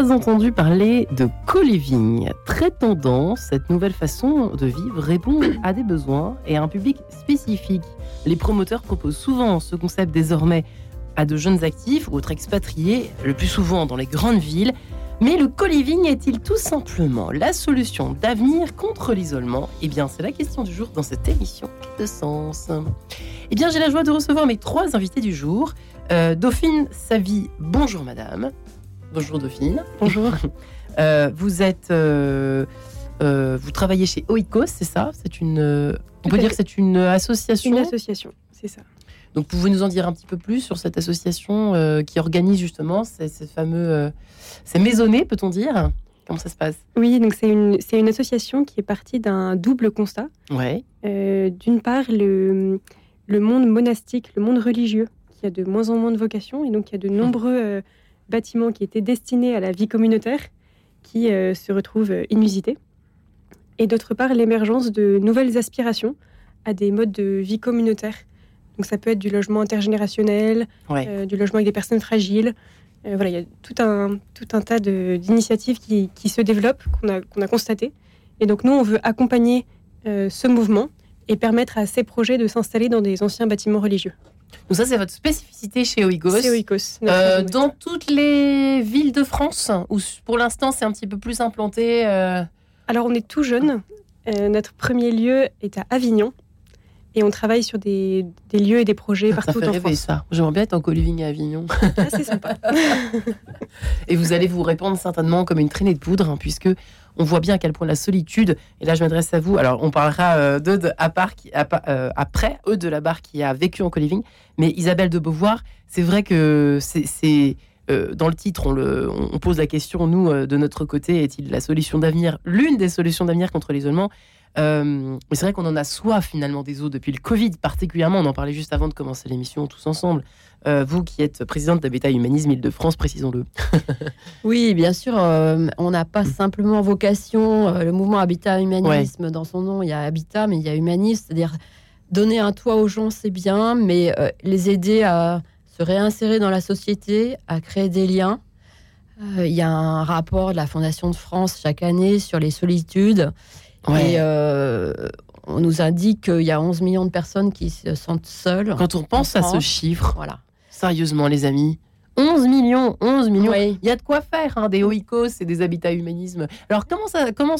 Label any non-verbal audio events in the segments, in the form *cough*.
pas entendu parler de co-living. Très tendance, cette nouvelle façon de vivre répond à des besoins et à un public spécifique. Les promoteurs proposent souvent ce concept désormais à de jeunes actifs ou autres expatriés, le plus souvent dans les grandes villes. Mais le co-living est-il tout simplement la solution d'avenir contre l'isolement? Eh bien, c'est la question du jour dans cette émission de sens. Eh bien, j'ai la joie de recevoir mes trois invités du jour. Euh, Dauphine Savy, bonjour madame. Bonjour Dauphine. Bonjour. *laughs* Euh, vous êtes, euh, euh, vous travaillez chez Oikos, c'est ça? C'est une, on peut dire que c'est une association? Une association, c'est ça. Donc, pouvez-vous nous en dire un petit peu plus sur cette association qui organise justement ces, ces fameux, ces maisonnées, peut-on dire? Comment ça se passe? Oui, donc c'est une, c'est une association qui est partie d'un double constat. Ouais. D'une part, le, le monde monastique, le monde religieux, qui a de moins en moins de vocations, et donc il y a de nombreux euh, bâtiments qui étaient destinés à la vie communautaire qui euh, se retrouvent euh, inusités. Et d'autre part, l'émergence de nouvelles aspirations à des modes de vie communautaire. Donc ça peut être du logement intergénérationnel, Ouais. euh, du logement avec des personnes fragiles. Euh, voilà, il y a tout un, tout un tas d'initiatives qui, qui se développent, qu'on a, qu'on a constatées. Et donc nous, on veut accompagner euh, ce mouvement et permettre à ces projets de s'installer dans des anciens bâtiments religieux. Donc ça, c'est votre spécificité chez Oikos. Oikos. Euh, région dans toutes les villes de France, où pour l'instant c'est un petit peu plus implanté. euh, Alors on est tout jeune. Euh, notre premier lieu est à Avignon. Et on travaille sur des, des lieux et des projets *laughs* ça partout fait en rêver France. ça. J'aimerais bien être en co-living à Avignon. Ah, c'est sympa. *laughs* Et vous allez vous répandre certainement comme une traînée de poudre, hein, puisque on voit bien à quel point la solitude. Et là, je m'adresse à vous. Alors, on parlera euh, d'eux de, à part, euh, après, eux de la barre qui a vécu en co-living. Mais Isabelle de Beauvoir, c'est vrai que c'est. euh, dans le titre, on, pose la question, nous, de notre côté, est-il la solution d'avenir, l'une des solutions d'avenir contre l'isolement? Euh, Mais c'est vrai qu'on en a soif finalement des eaux depuis le Covid, particulièrement. On en parlait juste avant de commencer l'émission tous ensemble. Euh, vous qui êtes présidente d'Habitat Humanisme Île-de-France, précisons-le. *laughs* Oui, bien sûr, euh, on n'a pas simplement vocation, le mouvement Habitat Humanisme, dans son nom, il y a Habitat, mais il y a Humanisme, c'est-à-dire donner un toit aux gens, c'est bien, mais les aider à se réinsérer dans la société, à créer des liens. Il y a un rapport de la Fondation de France chaque année sur les solitudes. Ouais. Et euh, on nous indique qu'il y a 11 millions de personnes qui se sentent seules. Quand on pense en à ce chiffre, Voilà. sérieusement, les amis, 11 millions, 11 millions. Oui. Il y a de quoi faire, hein, des oikos et des habitats humanisme. Alors, comment ça comment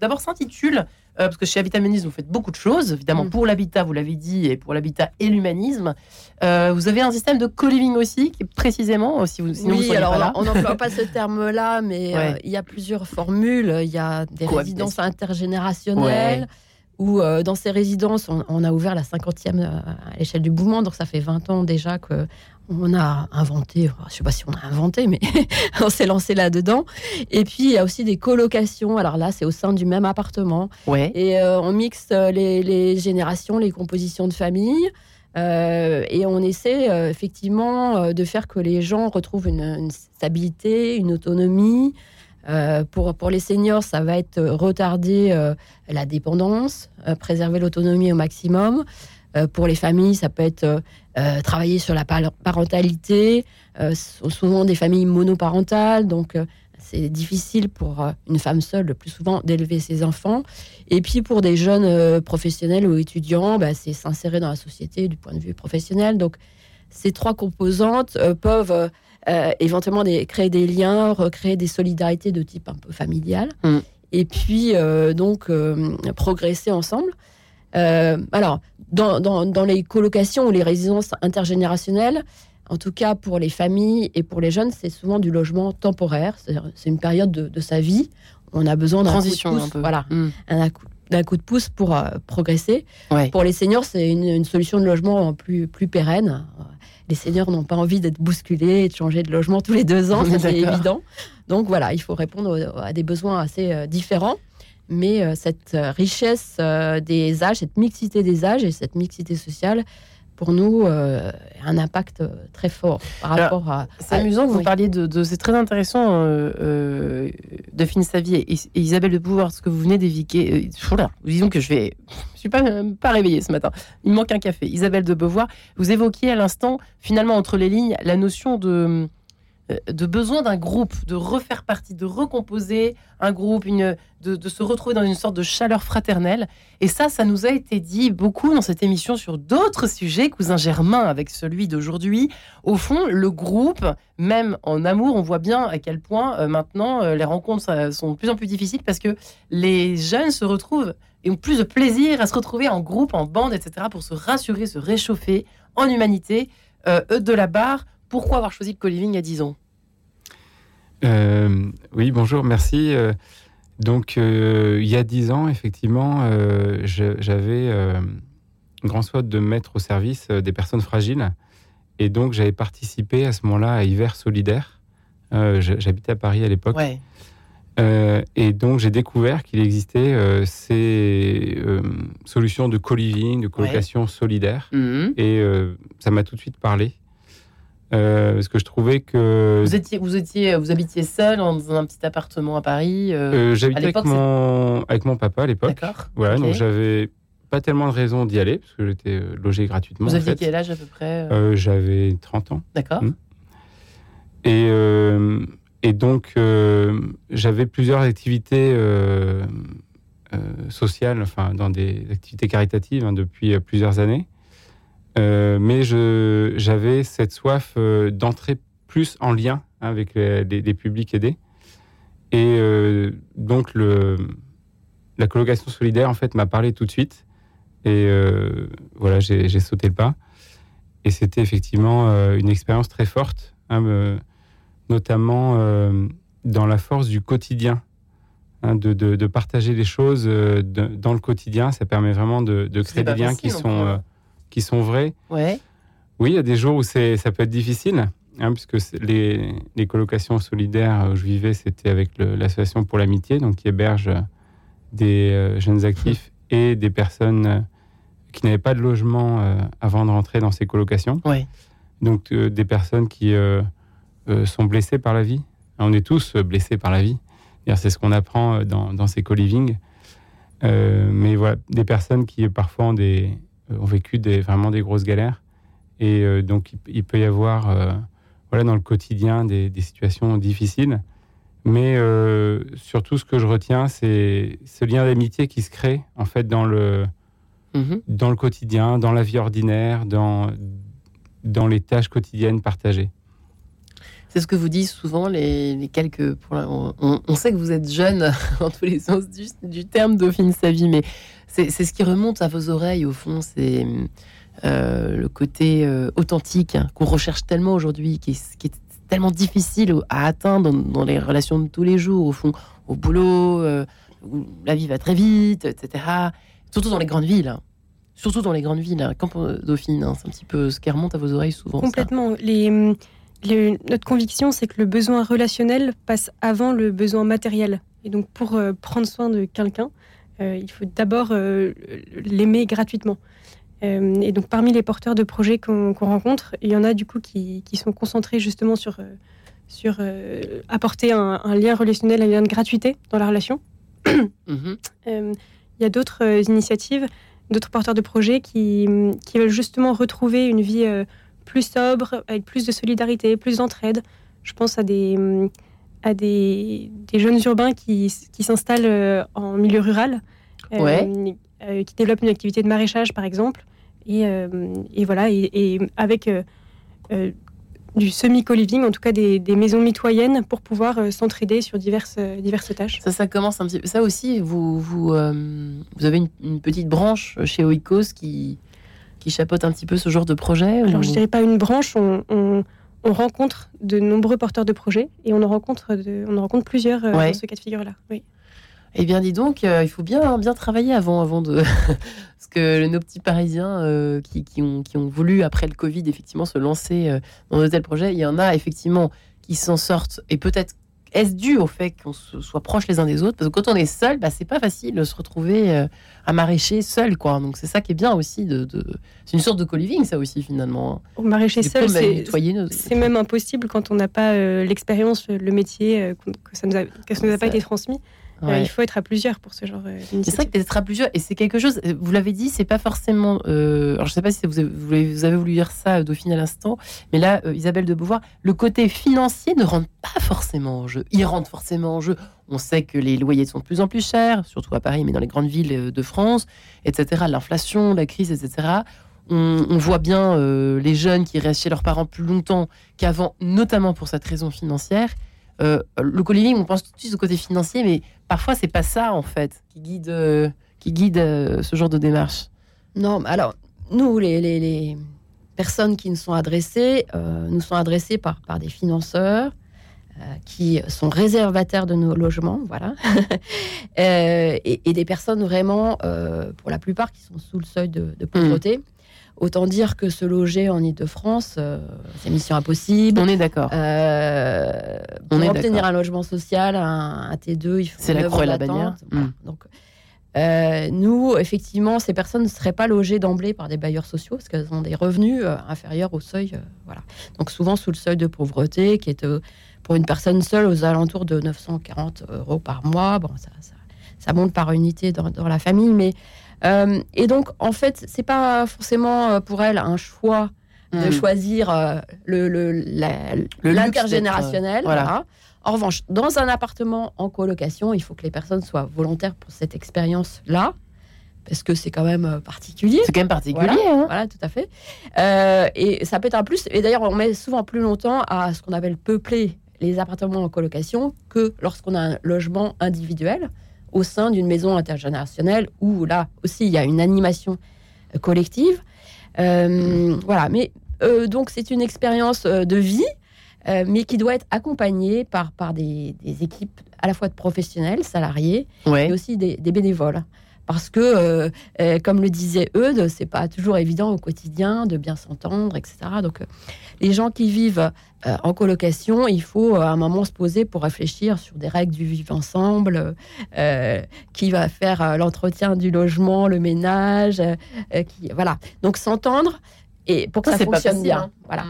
d'abord s'intitule euh, Parce que chez Habitat Humanisme, vous faites beaucoup de choses, évidemment, Mm. pour l'habitat, vous l'avez dit, et pour l'habitat et l'humanisme. Euh, vous avez un système de co-living aussi, qui est précisément, euh, si vous, sinon oui, alors pas là. on n'emploie *laughs* pas ce terme-là, mais Ouais. il y a plusieurs formules. Il y a des résidences intergénérationnelles, où euh, dans ces résidences, on, on a ouvert la 50e euh, à l'échelle du mouvement, donc ça fait 20 ans déjà que on a inventé, je sais pas si on a inventé, mais *laughs* on s'est lancé là-dedans. Et puis il y a aussi des colocations. Alors là, c'est au sein du même appartement. Ouais. Et euh, on mixe euh, les, les générations, les compositions de famille. euh, et on essaie euh, effectivement de faire que les gens retrouvent une, une stabilité, une autonomie. Pour, pour les seniors, ça va être retarder la dépendance, préserver l'autonomie au maximum. Pour les familles, ça peut être euh, travailler sur la par- parentalité. Euh, ce sont souvent des familles monoparentales, donc euh, c'est difficile pour une femme seule le plus souvent d'élever ses enfants. Et puis pour des jeunes professionnels ou étudiants, bah, c'est s'insérer dans la société du point de vue professionnel. Donc ces trois composantes peuvent éventuellement des- créer des liens, recréer des solidarités de type un peu familial. Mm. Et puis donc progresser ensemble. Euh, alors, dans, dans- dans les colocations ou les résidences intergénérationnelles, en tout cas pour les familles et pour les jeunes, c'est souvent du logement temporaire. C'est une période de, de sa vie. On a besoin d'un coup de Transition pouce, un peu. Voilà, Mm. un coup, d'un coup de pouce pour euh, progresser. Ouais. Pour les seniors, c'est une, une solution de logement plus, plus pérenne. Les seniors n'ont pas envie d'être bousculés et de changer de logement tous les deux ans, *laughs* c'est évident. Donc voilà, il faut répondre aux- à des besoins assez euh, différents. Mais euh, cette euh, richesse euh, des âges, cette mixité des âges et cette mixité sociale, pour nous, euh, un impact très fort par Alors, rapport à. C'est amusant que vous oui. parliez de, de- c'est très intéressant euh, euh, Dauphine Savy et, et Isabelle de Pouvoir, ce que vous venez d'évoquer. Disons que je vais, je suis pas pas réveillée ce matin. Il me manque un café. Isabelle de Beauvoir, vous évoquiez à l'instant, finalement entre les lignes, la notion de de besoin d'un groupe, de refaire partie, de recomposer un groupe, une, de, de, se retrouver dans une sorte de chaleur fraternelle. Et ça, ça nous a été dit beaucoup dans cette émission sur d'autres sujets, cousin Germain, avec celui d'aujourd'hui. Au fond, le groupe, même en amour, on voit bien à quel point euh, maintenant euh, les rencontres sont de plus en plus difficiles parce que les jeunes se retrouvent et ont plus de plaisir à se retrouver en groupe, en bande, etc., pour se rassurer, se réchauffer en humanité. eux de la barre, pourquoi avoir choisi le co-living à 10 ans? Euh, Oui, bonjour, merci. Euh, donc, euh, il y a 10 ans, effectivement, j'avais grand souhait de mettre au service des personnes fragiles. Et donc, j'avais participé à ce moment-là à Hiver Solidaire. J'habitais à Paris à l'époque. et donc, j'ai découvert qu'il existait ces solutions de co-living, de colocation solidaire. Mhm. Et ça m'a tout de suite parlé. Euh, parce que je trouvais que vous étiez, vous étiez, vous habitiez seul dans un petit appartement à Paris. Euh, euh, J'habitais avec mon avec mon papa à l'époque. D'accord. Voilà, donc j'avais pas tellement de raisons d'y aller parce que j'étais logé gratuitement. Vous aviez quel âge à peu près J'avais 30 ans. D'accord. Hmm. Et et donc j'avais plusieurs activités sociales, enfin dans des activités caritatives hein, depuis plusieurs années. Euh, mais j'avais cette soif euh, d'entrer plus en lien avec les, publics aidés. Et euh, donc, le, la colocation solidaire, en fait, m'a parlé tout de suite. Et voilà, j'ai sauté le pas. Et c'était effectivement une expérience très forte, hein, notamment dans la force du quotidien. Hein, de, de, partager les choses dans le quotidien, ça permet vraiment de, créer des liens qui sont qui sont vrais. Ouais. Oui, il y a des jours où ça peut être difficile, hein, puisque les, les, colocations solidaires où je vivais, c'était avec l'association pour l'amitié, donc qui héberge des euh, jeunes actifs et des personnes euh, qui n'avaient pas de logement euh, avant de rentrer dans ces colocations. Ouais. Donc des personnes qui sont blessées par la vie. On est tous blessés par la vie. C'est ce qu'on apprend dans, dans ces co-living. mais voilà, des personnes qui parfois ont des, euh, ont vécu des, vraiment des grosses galères. Et euh, donc, il, peut y avoir euh, voilà, dans le quotidien des, situations difficiles. Mais surtout, ce que je retiens, c'est ce lien d'amitié qui se crée en fait dans le, mhm. dans le quotidien, dans la vie ordinaire, dans, dans les tâches quotidiennes partagées. C'est ce que vous disent souvent les, quelques. on, sait que vous êtes jeune *laughs* dans tous les sens du, terme, Dauphine Savie, mais c'est ce qui remonte à vos oreilles, au fond. C'est euh, le côté euh, authentique hein, qu'on recherche tellement aujourd'hui, qui, qui, est tellement difficile à atteindre dans, les relations de tous les jours, au fond, au boulot, euh, où la vie va très vite, etc. Surtout dans les grandes villes. Hein. Surtout dans les grandes villes. Hein. Dauphine, hein, c'est un petit peu ce qui remonte à vos oreilles souvent. Complètement. Les, notre conviction, c'est que le besoin relationnel passe avant le besoin matériel. Et donc, pour prendre soin de quelqu'un, euh, il faut d'abord euh, l'aimer gratuitement. Euh, et donc, parmi les porteurs de projets qu'on rencontre, il y en a du coup qui, sont concentrés justement sur, sur apporter un, lien relationnel, un lien de gratuité dans la relation. *coughs* Mhm. il y a d'autres initiatives, d'autres porteurs de projets qui, qui, veulent justement retrouver une vie plus sobre, avec plus de solidarité, plus d'entraide. Je pense à des, à des, jeunes urbains qui, s'installent euh, en milieu rural, euh, euh, qui développent une activité de maraîchage, par exemple. Et, voilà, et, avec du semi-co-living, en tout cas des, maisons mitoyennes pour pouvoir s'entraider sur diverses, diverses tâches. Ça, ça commence un petit peu. Ça aussi, vous, vous, vous avez une, petite branche chez Oikos qui, qui chapeaute un petit peu ce genre de projet Alors, je dirais pas une branche, on on rencontre de nombreux porteurs de projets et on en rencontre, on en rencontre plusieurs euh, dans ce cas de figure-là. Oui. Eh bien, dis donc, euh, il faut bien, bien travailler avant, avant de. *laughs* Parce que nos petits Parisiens euh, qui, qui, ont, qui ont voulu, après le Covid, effectivement, se lancer dans de tels projets, il y en a effectivement qui s'en sortent et peut-être est-ce dû au fait qu'on soit proches les uns des autres? Parce que quand on est seul, bah, c'est pas facile de se retrouver euh, à maraîcher seul, quoi. Donc c'est ça qui est bien aussi. De, C'est une sorte de co-living, ça aussi, finalement. Au maraîcher seul, c'est même impossible quand on n'a pas euh, l'expérience, le métier, euh, que ça ne nous, a, nous a pas été transmis. Euh, il faut être à plusieurs pour ce genre euh, d'initiative. C'est vrai que d'être à plusieurs, et c'est quelque chose, vous l'avez dit, c'est pas forcément. euh, alors je sais pas si vous avez, vous voulu dire ça, euh, Dauphine, à l'instant, mais là, euh, Isabelle de Beauvoir, le côté financier ne rentre pas forcément en jeu. Il rentre forcément en jeu. On sait que les loyers sont de plus en plus chers, surtout à Paris, mais dans les grandes villes euh, de France, etc. L'inflation, la crise, etc. On, on voit bien euh, les jeunes qui restent chez leurs parents plus longtemps qu'avant, notamment pour cette raison financière. Euh, le co-living, on pense tout de suite au côté financier, mais parfois c'est pas ça en fait qui guide, euh, qui guide euh, ce genre de démarche. Non, alors, nous, les, personnes qui nous sont adressées, nous sont adressées par, des financeurs qui sont réservataires de nos logements, voilà. *laughs* Et, des personnes vraiment, pour la plupart, qui sont sous le seuil de pauvreté. Autant dire que se loger en Ile-de-France, euh, c'est mission impossible. On est d'accord. Euh, pour On est obtenir un logement social, un, un T2, il faut C'est la croix et la bannière. Voilà. Mm. Donc, euh, nous, effectivement, ces personnes ne seraient pas logées d'emblée par des bailleurs sociaux parce qu'elles ont des revenus inférieurs au seuil. voilà. Donc, souvent sous le seuil de pauvreté, qui est pour une personne seule aux alentours de 940 euros par mois. Bon, ça, ça, ça monte par unité dans, dans la famille, mais euh, et donc en fait, c'est pas forcément euh, pour elle un choix de Mm. choisir euh, le, le, la- Le luxe l'intergénérationnel. euh, voilà. En revanche, dans un appartement en colocation, il faut que les personnes soient volontaires pour cette expérience-là, parce que c'est quand même particulier. C'est quand même particulier. hein. Voilà, tout à fait. Euh, et ça peut être un plus. Et d'ailleurs, on met souvent plus longtemps à ce qu'on appelle peupler les appartements en colocation que lorsqu'on a un logement individuel au sein d'une maison intergénérationnelle où là aussi il y a une animation euh, collective. Euh, voilà, mais euh, donc c'est une expérience de vie, euh, mais qui doit être accompagnée par, par des, des équipes à la fois de professionnels, salariés, Ouais. et aussi des, des bénévoles. Parce que, euh, euh, comme le disait Eudes, c'est pas toujours évident au quotidien de bien s'entendre, etc. Donc, euh, les gens qui vivent en colocation, il faut à un moment se poser pour réfléchir sur des règles du vivre ensemble, qui va faire l'entretien du logement, le ménage, qui, voilà. Donc, s'entendre et pour que Ça, ça, fonctionne bien. hein. Voilà.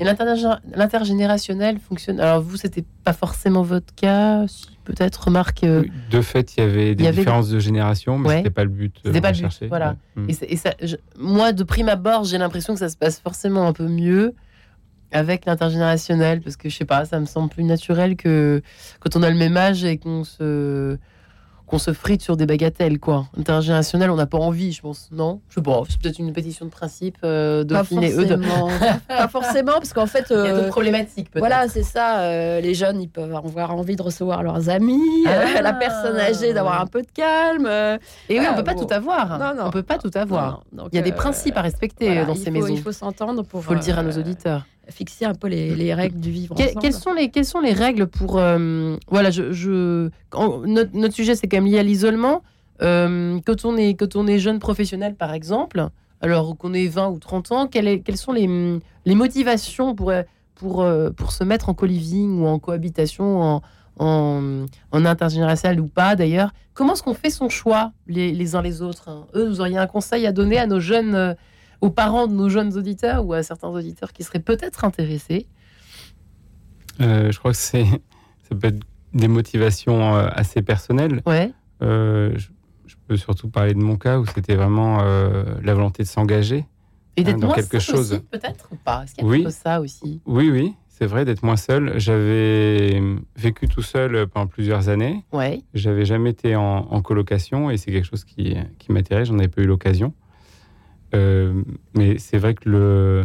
Et l'intergé- l'intergénérationnel fonctionne. Alors vous, c'était pas forcément votre cas, si peut-être remarque. euh, De fait, il y avait des Il y avait- différences de génération, mais Ouais. c'était pas le but. euh, C'était pas le but, voilà. Ouais. Et, c'est- et ça, je- moi, de prime abord, j'ai l'impression que ça se passe forcément un peu mieux avec l'intergénérationnel, parce que je sais pas, ça me semble plus naturel que quand on a le même âge et qu'on se qu'on se frite sur des bagatelles, quoi. Intergénérationnel, on n'a pas envie, je pense, non? Je sais pas, c'est peut-être une pétition de principe euh, Dauphine et pas forcément, parce qu'en fait, *laughs* Il y a euh, d'autres problématiques, peut-être. Voilà, c'est ça. euh, les jeunes, ils peuvent avoir envie de recevoir leurs amis. euh, Ah. *laughs* la personne âgée, d'avoir un peu de calme. euh, Et oui, on peut pas bon. tout avoir. Non, non. On peut pas tout avoir. non, donc, Il y a des principes à respecter voilà, dans il ces faut- maisons. Il faut s'entendre pour. Il faut le dire à nos auditeurs. Fixer un peu les, les règles du vivre Que- ensemble. quelles, sont les, quelles sont les règles pour. euh, voilà, je, je- notre, notre sujet, c'est quand même lié à l'isolement. Euh, quand, on est, quand on est jeune professionnel, par exemple, alors qu'on ait 20 ou 30 ans, quelles, est- quelles sont les, les motivations pour, pour, euh, pour se mettre en co-living ou en cohabitation, en, en, en intergénérationnel ou pas d'ailleurs? Comment est-ce qu'on fait son choix les, les uns les autres hein? Eux, vous auriez un conseil à donner à nos jeunes. Aux parents de nos jeunes auditeurs ou à certains auditeurs qui seraient peut-être intéressés Euh, je crois que c'est, *laughs* ça peut être des motivations euh, assez personnelles. Ouais. Euh, je, je peux surtout parler de mon cas où c'était vraiment euh, la volonté de s'engager. Et d'être Hein, moins quelque seul chose. peut-être ou pas? Est-ce qu'il y a Oui. ça aussi? Oui, oui, c'est vrai d'être moins seul. J'avais vécu tout seul pendant plusieurs années. Ouais. J'avais jamais été en, en colocation et c'est quelque chose qui, qui m'intéresse. J'en avais pas eu l'occasion. Euh, mais c'est vrai que le,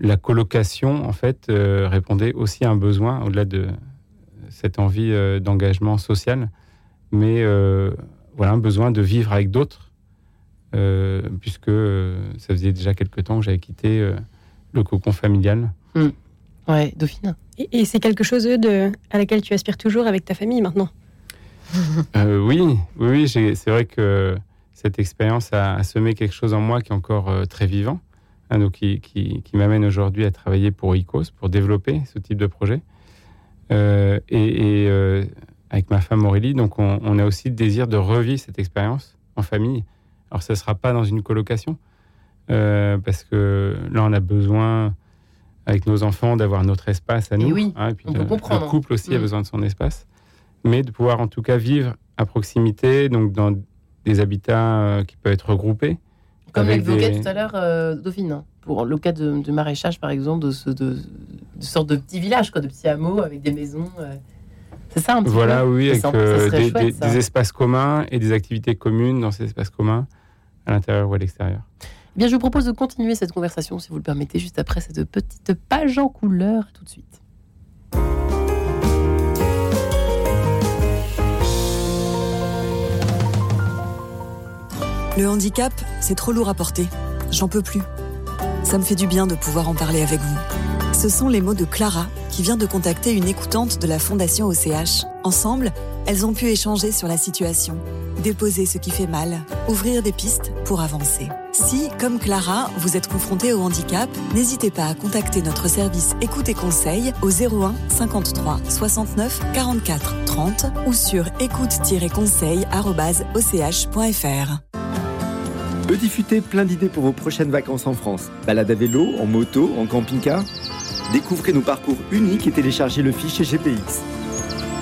la colocation, en fait, euh, répondait aussi à un besoin au-delà de cette envie euh, d'engagement social, mais euh, voilà un besoin de vivre avec d'autres, euh, puisque euh, ça faisait déjà quelque temps que j'avais quitté euh, le cocon familial. Ouais, Dauphine. Et, et c'est quelque chose de, à laquelle tu aspires toujours avec ta famille maintenant? Euh, oui, oui, c'est vrai que cette expérience a, a semé quelque chose en moi qui est encore euh, très vivant, hein, donc qui, qui- qui m'amène aujourd'hui à travailler pour ICOS, pour développer ce type de projet. Euh, et et, euh, avec ma femme Aurélie, donc on, on a aussi le désir de revivre cette expérience en famille. Alors, ça ne sera pas dans une colocation, parce que là, on a besoin, avec nos enfants, d'avoir notre espace à nous. oui, hein, et puis on de- peut comprendre. Le couple aussi a Mm. besoin de son espace. mais de pouvoir en tout cas vivre à proximité, donc dans des habitats euh, qui peuvent être regroupés. Comme l'évoquait des- tout à l'heure euh, Dauphine, hein, pour le cas de, de maraîchage par exemple, de, ce, de, de sortes de petits villages, quoi, de petits hameaux avec des maisons. euh. C'est ça un petit Voilà, peu oui, avec euh, chouette, des espaces communs et des activités communes dans ces espaces communs, à l'intérieur ou à l'extérieur. Eh Bien, je vous propose de continuer cette conversation, si vous le permettez, juste après cette petite page en couleur, tout de suite. Le handicap, c'est trop lourd à porter. J'en peux plus. Ça me fait du bien de pouvoir en parler avec vous. Ce sont les mots de Clara, qui vient de contacter une écoutante de la Fondation OCH. Ensemble, elles ont pu échanger sur la situation, déposer ce qui fait mal, ouvrir des pistes pour avancer. Si, comme Clara, vous êtes confronté au handicap, n'hésitez pas à contacter notre service Écoute et Conseil au 01 53 69 44 30 ou sur écoute-conseil.och.fr. Petit Futé, plein d'idées pour vos prochaines vacances en France. Balade à vélo, en moto, en camping-car? Découvrez nos parcours uniques et téléchargez le fichier GPX.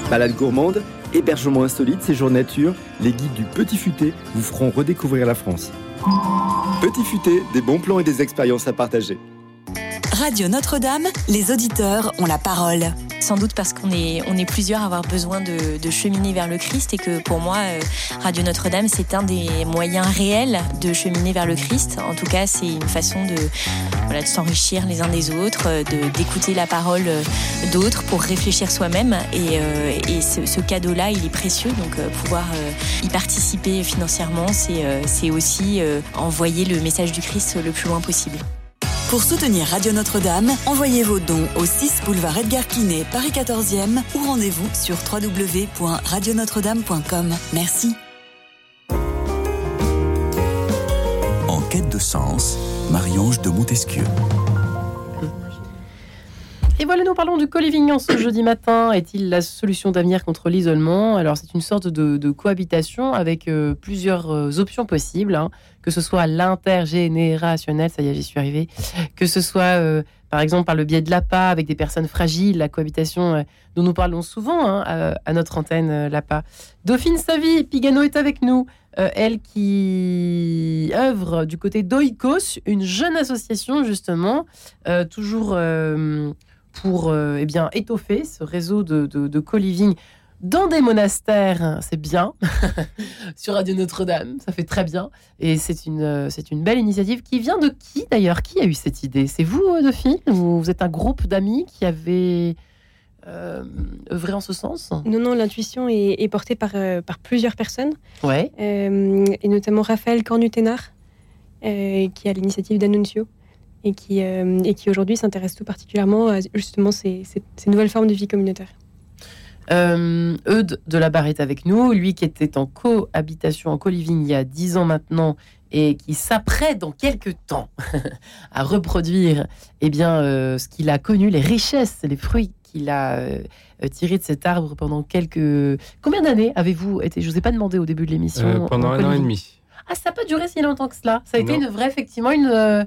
Balade gourmande, hébergement insolite, séjour nature, les guides du Petit Futé vous feront redécouvrir la France. Petit Futé, des bons plans et des expériences à partager. Radio Notre-Dame, les auditeurs ont la parole. Sans doute parce qu'on est, on est plusieurs à avoir besoin de, de cheminer vers le Christ et que pour moi, euh, Radio Notre-Dame, c'est un des moyens réels de cheminer vers le Christ. En tout cas, c'est une façon de, voilà, de s'enrichir les uns des autres, euh, de, d'écouter la parole euh, d'autres pour réfléchir soi-même. Et, et ce, cadeau-là, il est précieux. Donc, pouvoir y participer financièrement, c'est, c'est aussi envoyer le message du Christ le plus loin possible. Pour soutenir Radio Notre-Dame, envoyez vos dons au 6 boulevard Edgar Quinet, Paris 14e ou rendez-vous sur www.radionotre-dame.com. Merci. En quête de sens, Marie-Ange de Montesquieu. Et voilà, nous parlons du co-living en ce *clears throat* jeudi matin. Est-il la solution d'avenir contre l'isolement? Alors, c'est une sorte de, de cohabitation avec euh, plusieurs euh, options possibles, hein. Que ce soit l'intergénérationnel, ça y est, j'y suis arrivée, que ce soit, euh, par exemple, par le biais de l'APA avec des personnes fragiles, la cohabitation euh, dont nous parlons souvent hein, à, à notre antenne, euh, l'APA. Dauphine Savy, Pigano est avec nous. Euh, elle qui œuvre du côté d'Oikos, une jeune association justement, euh, toujours euh, pour euh, eh bien, étoffer ce réseau de, de co-living dans des monastères, c'est bien. *laughs* Sur Radio Notre-Dame, ça fait très bien. Et c'est une, euh, c'est une belle initiative qui vient de qui d'ailleurs? Qui a eu cette idée? C'est vous, euh, Dauphine? Ou vous êtes un groupe d'amis qui avez euh, œuvré en ce sens? Non, non, l'intuition est, est portée par, euh, par plusieurs personnes, Ouais. euh, et notamment Raphaël Cornuténard, euh, qui a l'initiative d'Annunzio, et qui, et qui aujourd'hui s'intéresse tout particulièrement à justement ces, ces- ces nouvelles formes de vie communautaire. Euh, Eudes de la Barre est avec nous, lui qui était en cohabitation, en co-living il y a 10 ans maintenant et qui s'apprête dans quelques temps *laughs* à reproduire eh bien, euh, ce qu'il a connu, les richesses, les fruits qu'il a euh, tirés de cet arbre pendant quelques... Combien d'années avez-vous été Je ne vous ai pas demandé au début de l'émission. Euh, pendant en un an et demi. Ah, ça n'a pas duré si longtemps que cela. Ça a été une vraie, effectivement, une,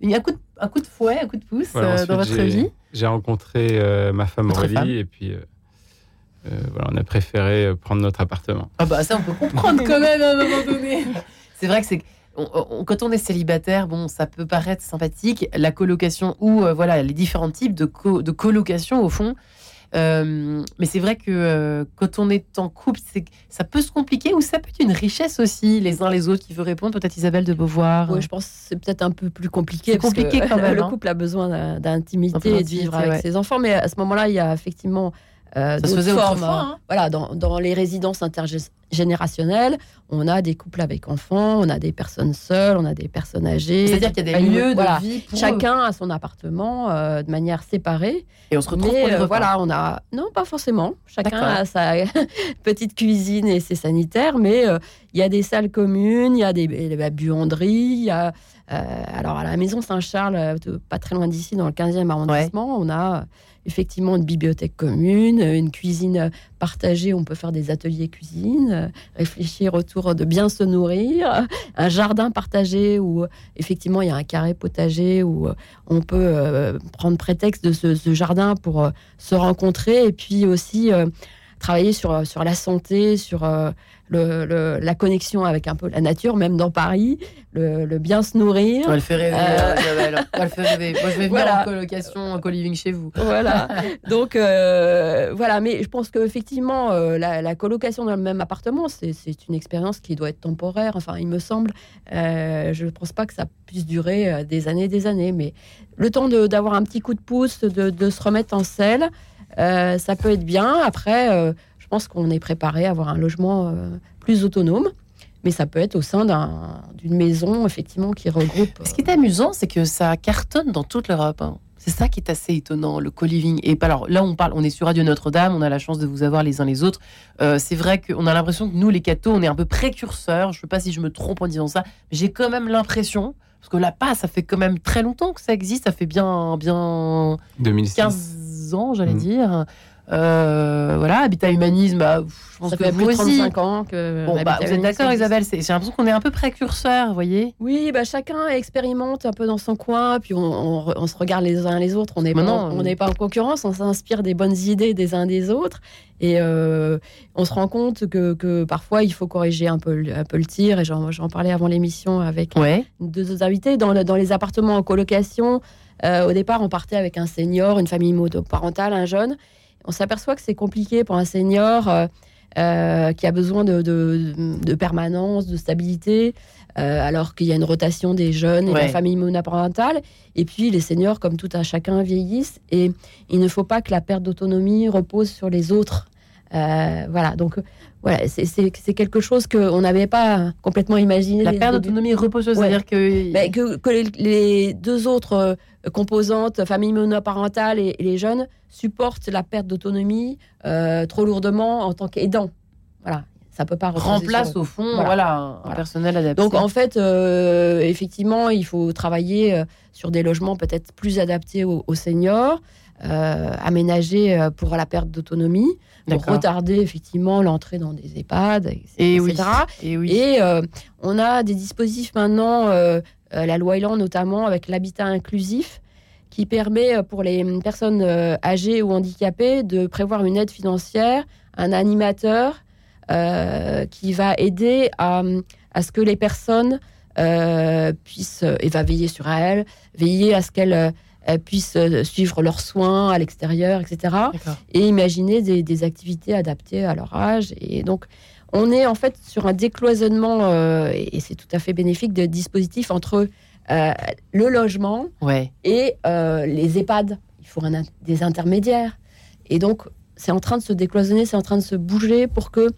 une- un, coup de, un coup de fouet, un coup de pouce Voilà, dans votre vie. J'ai rencontré ma femme Aurélie femme. et puis voilà, on a préféré euh, prendre notre appartement. Ah bah ça on peut comprendre quand même à un moment donné. C'est vrai que c'est on- on- quand on est célibataire, bon, ça peut paraître sympathique, la colocation ou euh, voilà les différents types de, co- de colocation au fond. Euh, mais c'est vrai que euh, quand on est en couple, c'est ça peut se compliquer ou ça peut être une richesse aussi, les uns les autres qui veut répondre. Peut-être Isabelle de Beauvoir. Ouais, je pense que c'est peut-être un peu plus compliqué. Que compliqué quand *laughs* même, Le hein. couple a besoin d'intimité et de vivre avec ouais. ses enfants. Mais à ce moment-là, il y a effectivement euh, ça se d'autres faisait formes. autrefois. hein. Voilà, dans, dans les résidences intergénérationnelles, on a des couples avec enfants, on a des personnes seules, on a des personnes âgées. C'est-à-dire qu'il y a des lieux de voilà. vie pour eux. Chacun a son appartement euh, de manière séparée. et on se retrouve Mais pour les euh, repas. voilà, on a. Non, pas forcément. Chacun a sa *laughs* petite cuisine et ses sanitaires, mais euh, il y a des salles communes, il y a des, des buanderies, il y a. alors, à la maison Saint-Charles, pas très loin d'ici, dans le 15e arrondissement, on a effectivement une bibliothèque commune, une cuisine partagée, on peut faire des ateliers cuisine, réfléchir autour de bien se nourrir, un jardin partagé où effectivement il y a un carré potager où euh, on peut euh, prendre prétexte de ce, jardin pour euh, se rencontrer et puis aussi travailler sur, sur la santé, sur le, la connexion avec un peu la nature, même dans Paris, le, bien se nourrir. On va le faire rêver, euh... Isabelle. On va le faire rêver. Moi, je vais venir en colocation, en co-living chez vous. Voilà. *laughs* Donc, euh, voilà. Mais je pense qu'effectivement, euh, la, la, colocation dans le même appartement, c'est une expérience qui doit être temporaire. Enfin, il me semble. Euh, je ne pense pas que ça puisse durer des années et des années. Mais le temps d'avoir un petit coup de pouce, de, de se remettre en selle, ça peut être bien. Après je pense qu'on est préparé à avoir un logement euh, plus autonome. Mais ça peut être au sein d'une maison, effectivement, qui regroupe. Ce qui est amusant, c'est que ça cartonne dans toute l'Europe. Hein. C'est ça qui est assez étonnant, le co-living. Et alors là, on parle, on est sur Radio Notre-Dame, on a la chance de vous avoir les uns les autres. Euh, c'est vrai qu'on a l'impression que nous, les cathos, on est un peu précurseurs. Je ne sais pas si je me trompe en disant ça, mais j'ai quand même l'impression, parce que là, pas, ça fait quand même très longtemps que ça existe. Ça fait bien, bien 15 ans, j'allais mm. dire. Euh, voilà, Habitat Humanisme, bah, je pense ça fait plus de 35 ans que. Bon, bah, vous êtes d'accord, Isabelle J'ai l'impression qu'on est un peu précurseur, vous voyez Oui, bah, chacun expérimente un peu dans son coin, puis on, se regarde les uns les autres. On n'est pas, on n'est pas en concurrence, on s'inspire des bonnes idées des uns des autres. Et euh, on se rend compte que, que, parfois, il faut corriger un peu, un peu le tir. Et j'en parlais avant l'émission avec deux autres invités. Dans, dans les appartements en colocation, euh, au départ, on partait avec un senior, une famille monoparentale, un jeune on s'aperçoit que c'est compliqué pour un senior euh, euh, qui a besoin de, permanence, de stabilité, euh, alors qu'il y a une rotation des jeunes et de la famille monoparentale. Et puis les seniors, comme tout un chacun, vieillissent et il ne faut pas que la perte d'autonomie repose sur les autres. Voilà, donc voilà, c'est quelque chose qu'on n'avait pas complètement imaginé. La perte d'autonomie repose, c'est-à-dire que... Ben, que... que, les, deux autres composantes, famille monoparentale et, les jeunes, supportent la perte d'autonomie euh, trop lourdement en tant qu'aidant. Voilà, ça peut pas remplace au fond, voilà, un personnel adapté. Donc en fait, euh, effectivement, il faut travailler euh, sur des logements peut-être plus adaptés aux, seniors, aménagés pour la perte d'autonomie, pour retarder effectivement l'entrée dans des EHPAD, etc. Et, oui. Et, oui. Et on a des dispositifs maintenant euh, la loi Elan notamment avec l'habitat inclusif qui permet euh, pour les personnes euh, âgées ou handicapées de prévoir une aide financière, un animateur qui va aider à, ce que les personnes puissent, et va veiller sur elles, veiller à ce qu'elles puissent suivre leurs soins à l'extérieur, etc. Et imaginer des, des, activités adaptées à leur âge. Et donc, on est en fait sur un décloisonnement, euh, et c'est tout à fait bénéfique, de dispositifs entre euh, le logement et euh, les EHPAD. Il faut des intermédiaires. Et donc, c'est en train de se décloisonner, c'est en train de se bouger pour que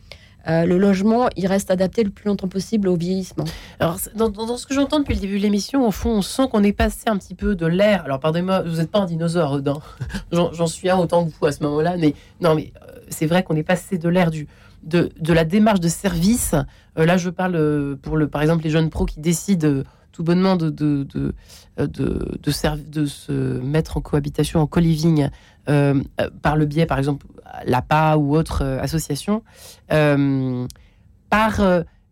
le logement, il reste adapté le plus longtemps possible au vieillissement. Alors, dans, ce que j'entends depuis le début de l'émission, au fond, on sent qu'on est passé un petit peu de l'air. Alors, pardonnez-moi, vous n'êtes pas un dinosaure, Odin. *laughs* J'en suis un autant que vous à ce moment-là. Mais non, mais c'est vrai qu'on est passé de l'air du, de, la démarche de service. Euh, là, je parle euh, pour, le, par exemple, les jeunes pros qui décident euh, tout bonnement de, de, de, de, de, se mettre en cohabitation, en co-living, par le biais, par exemple, l'APA ou autre association, par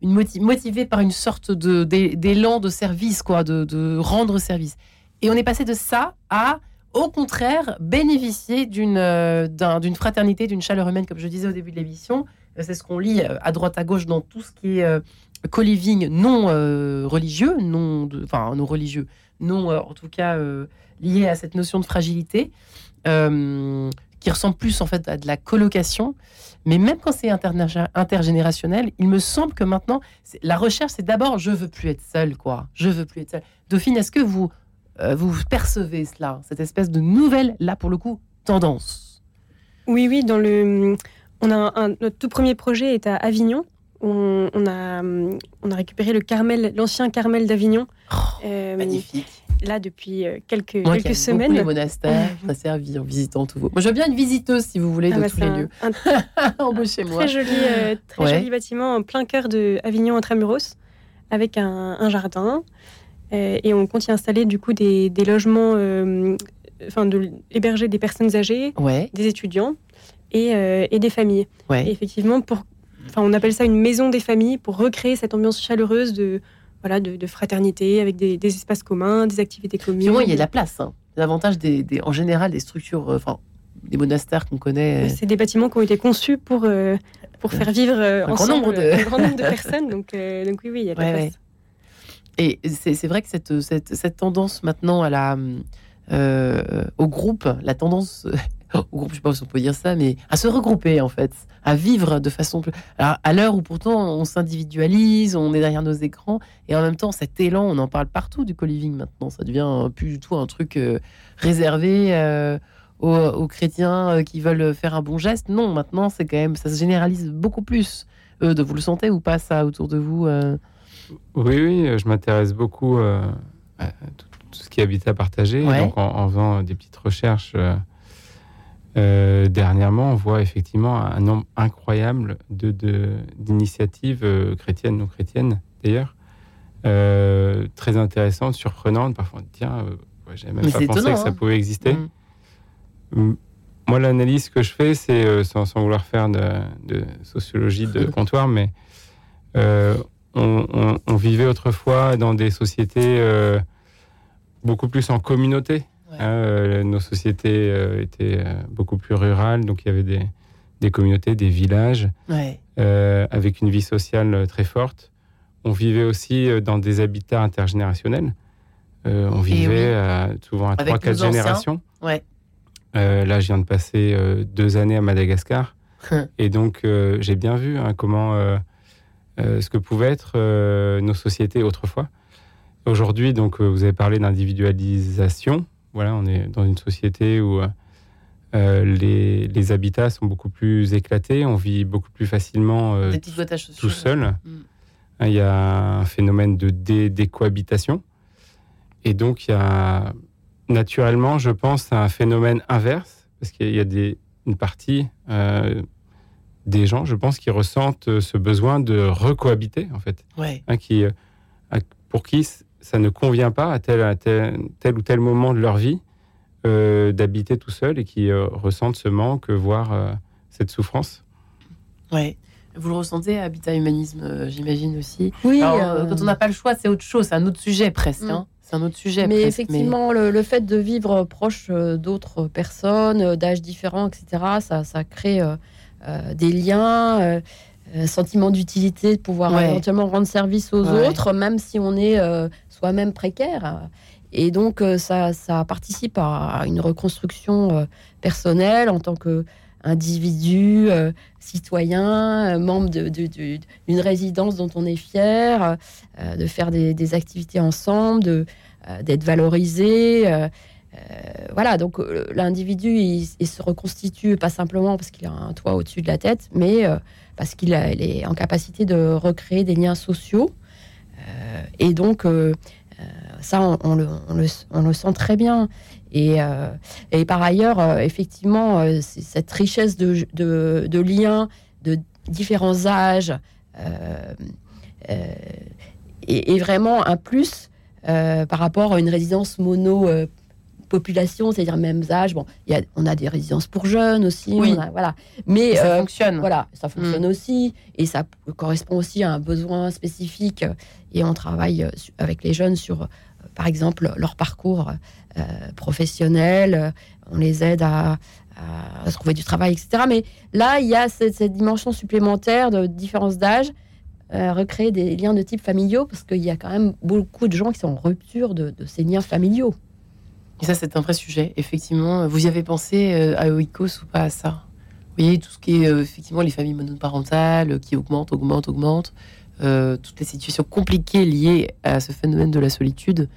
une motivée par une sorte d'élan de, service, quoi, de, rendre service. Et on est passé de ça à au contraire, bénéficier d'une d'une fraternité, d'une chaleur humaine, comme je disais au début de l'émission, c'est ce qu'on lit euh, à droite à gauche dans tout ce qui est euh, co-living non euh, religieux, non, enfin non religieux, non en tout cas lié à cette notion de fragilité, qui ressemble plus en fait à de la colocation. Mais même quand c'est intergénérationnel, il me semble que maintenant, la recherche, c'est d'abord je veux plus être seul, quoi. Je veux plus être seul. Dauphine, est-ce que vous, vous percevez cela, cette espèce de nouvelle, là pour le coup, tendance? Oui, oui, dans le on a notre tout premier projet est à Avignon. On, a, on a récupéré le Carmel, l'ancien Carmel d'Avignon. Oh, euh, magnifique. Là, depuis euh, quelques, quelques semaines. les monastères, *laughs* ça servi en visitant tout. Moi, je veux bien une visiteuse, si vous voulez, de ah bah, tous les lieux. *laughs* Très joli, euh, très joli bâtiment en plein cœur de Avignon intramuros, avec un, jardin. et on compte y installer du coup des, logements, enfin, de héberger des personnes âgées, des étudiants euh, et, des familles. effectivement, pour, enfin, on appelle ça une maison des familles pour recréer cette ambiance chaleureuse de, voilà, de, fraternité avec des, espaces communs, des activités communes. il y a de la place. Hein. L'avantage des, en général des structures, euh, enfin, des monastères qu'on connaît. C'est des bâtiments qui ont été conçus pour, euh, pour faire vivre euh, Un grand ensemble nombre de- un grand nombre de *laughs* personnes. Donc, euh, donc oui, oui, il y a de la place. ouais. Et c'est vrai que cette, cette, cette tendance maintenant à la, euh, au groupe, la tendance au groupe, je sais pas si on peut dire ça, mais à se regrouper en fait, à vivre de façon plus. Alors, à l'heure où pourtant on s'individualise, on est derrière nos écrans, et en même temps cet élan, on en parle partout du co-living maintenant. Ça devient plus du tout un truc euh, réservé. euh, aux, aux chrétiens euh, qui veulent faire un bon geste, non, maintenant c'est quand même, ça se généralise beaucoup plus. Euh, de vous le sentez ou pas ça autour de vous euh? Oui, oui, euh, je m'intéresse beaucoup euh, à tout, tout ce qui est habitat partagé. Ouais. Donc, en, en faisant des petites recherches, euh, dernièrement, on voit effectivement un nombre incroyable de, de- d'initiatives euh, chrétiennes, non chrétiennes d'ailleurs, euh, très intéressantes, surprenantes. Parfois, on dit, tiens, ouais, j'avais même Mais pas pensé étonnant, que ça hein. pouvait exister. Mm. Moi, l'analyse que je fais, c'est sans, sans vouloir faire de, de sociologie de *laughs* comptoir, mais on, on- on vivait autrefois dans des sociétés beaucoup plus en communauté. Ouais. hein, euh, nos sociétés euh, étaient euh, beaucoup plus rurales, donc il y avait des, des communautés, des villages, Ouais. avec une vie sociale très forte. On vivait aussi dans des habitats intergénérationnels. Euh, on vivait oui. souvent à Avec 3-4 nos anciens. générations. Ouais. Euh, là, je viens de passer euh, deux années à Madagascar. et donc, j'ai bien vu hein, comment ce que pouvaient être nos sociétés autrefois. Aujourd'hui, donc, vous avez parlé d'individualisation. Voilà, on est dans une société où euh, les, les habitats sont beaucoup plus éclatés. On vit beaucoup plus facilement euh, tout seul. Hein, Il y a un phénomène de dé- décohabitation. Et donc, il y a naturellement, je pense, un phénomène inverse, parce qu'il y a des, une partie euh, des gens, je pense, qui ressentent euh, ce besoin de recohabiter, en fait. Ouais. Hein, qui, euh, pour qui ça ne convient pas à tel, à tel, tel ou tel moment de leur vie euh, d'habiter tout seul et qui euh, ressentent ce manque, voire euh, cette souffrance. Ouais. Vous le ressentez, Habitat Humanisme, j'imagine aussi. Oui, Alors, Quand on n'a pas le choix, c'est autre chose, c'est un autre sujet presque. Mm. hein. C'est un autre sujet. Mais presque, effectivement, le, le fait de vivre proche d'autres personnes, d'âges différents, etc., ça, ça crée euh, euh, des liens, euh, sentiment d'utilité, de pouvoir Ouais. éventuellement rendre service aux Ouais. autres, même si on est euh, soi-même précaire. Et donc, euh, ça, ça participe à une reconstruction euh, personnelle en tant qu'individu, euh, citoyen, euh, membre de- de- de- d'une résidence dont on est fier, euh, de faire des, des activités ensemble, euh, d'être valorisé. euh, euh, voilà, donc euh, l'individu, il, il se reconstitue pas simplement parce qu'il a un toit au-dessus de la tête, mais euh, parce qu'il est en capacité de recréer des liens sociaux. Euh, et donc, euh, euh, ça, on, le, sent très bien. Et, par ailleurs, effectivement, cette richesse de, liens de différents âges est, est vraiment un plus par rapport à une résidence mono. Euh, population, c'est-à-dire mêmes âges. Bon, il y a, on a des résidences pour jeunes aussi, Oui. on a- voilà. Mais ça euh, fonctionne. voilà, ça fonctionne aussi et ça correspond aussi à un besoin spécifique. Et on travaille euh, avec les jeunes sur, euh, par exemple, leur parcours euh, professionnel. On les aide à, à- à trouver du travail, etc. Mais là, il y a cette, cette dimension supplémentaire de différence d'âge, euh, recréer des liens de type familiaux, parce qu'il y a quand même beaucoup de gens qui sont en rupture de, de ces liens familiaux. Et ça, c'est un vrai sujet. Effectivement, vous y avez pensé euh, à Oikos ou pas à ça? Vous voyez, tout ce qui est euh, effectivement les familles monoparentales euh, qui augmentent, augmentent, augmentent, euh, toutes les situations compliquées liées à ce phénomène de la solitude.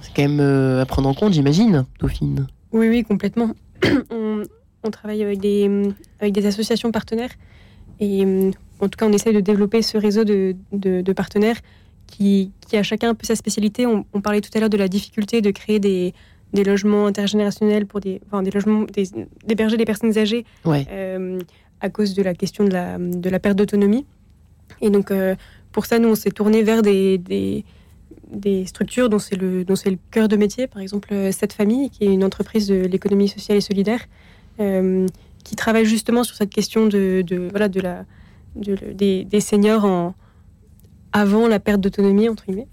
C'est quand même euh, à prendre en compte, j'imagine, Dauphine. Oui, oui, complètement. *clears throat* on, travaille avec des, associations partenaires et euh, en tout cas, on essaye de développer ce réseau de partenaires qui, qui a chacun un peu sa spécialité. On, on parlait tout à l'heure de la difficulté de créer des, des logements intergénérationnels pour des, enfin, des logements, des- d'héberger des personnes âgées Ouais. euh, à cause de la question de la, de la perte d'autonomie. Et donc, euh, pour ça, nous, on s'est tourné vers des, des, des structures dont c'est le, dont c'est le cœur de métier. Par exemple, euh, Cette Famille, qui est une entreprise de l'économie sociale et solidaire, euh, qui travaille justement sur cette question de, de, voilà, de la, de- des, des seniors en, avant la perte d'autonomie, entre guillemets.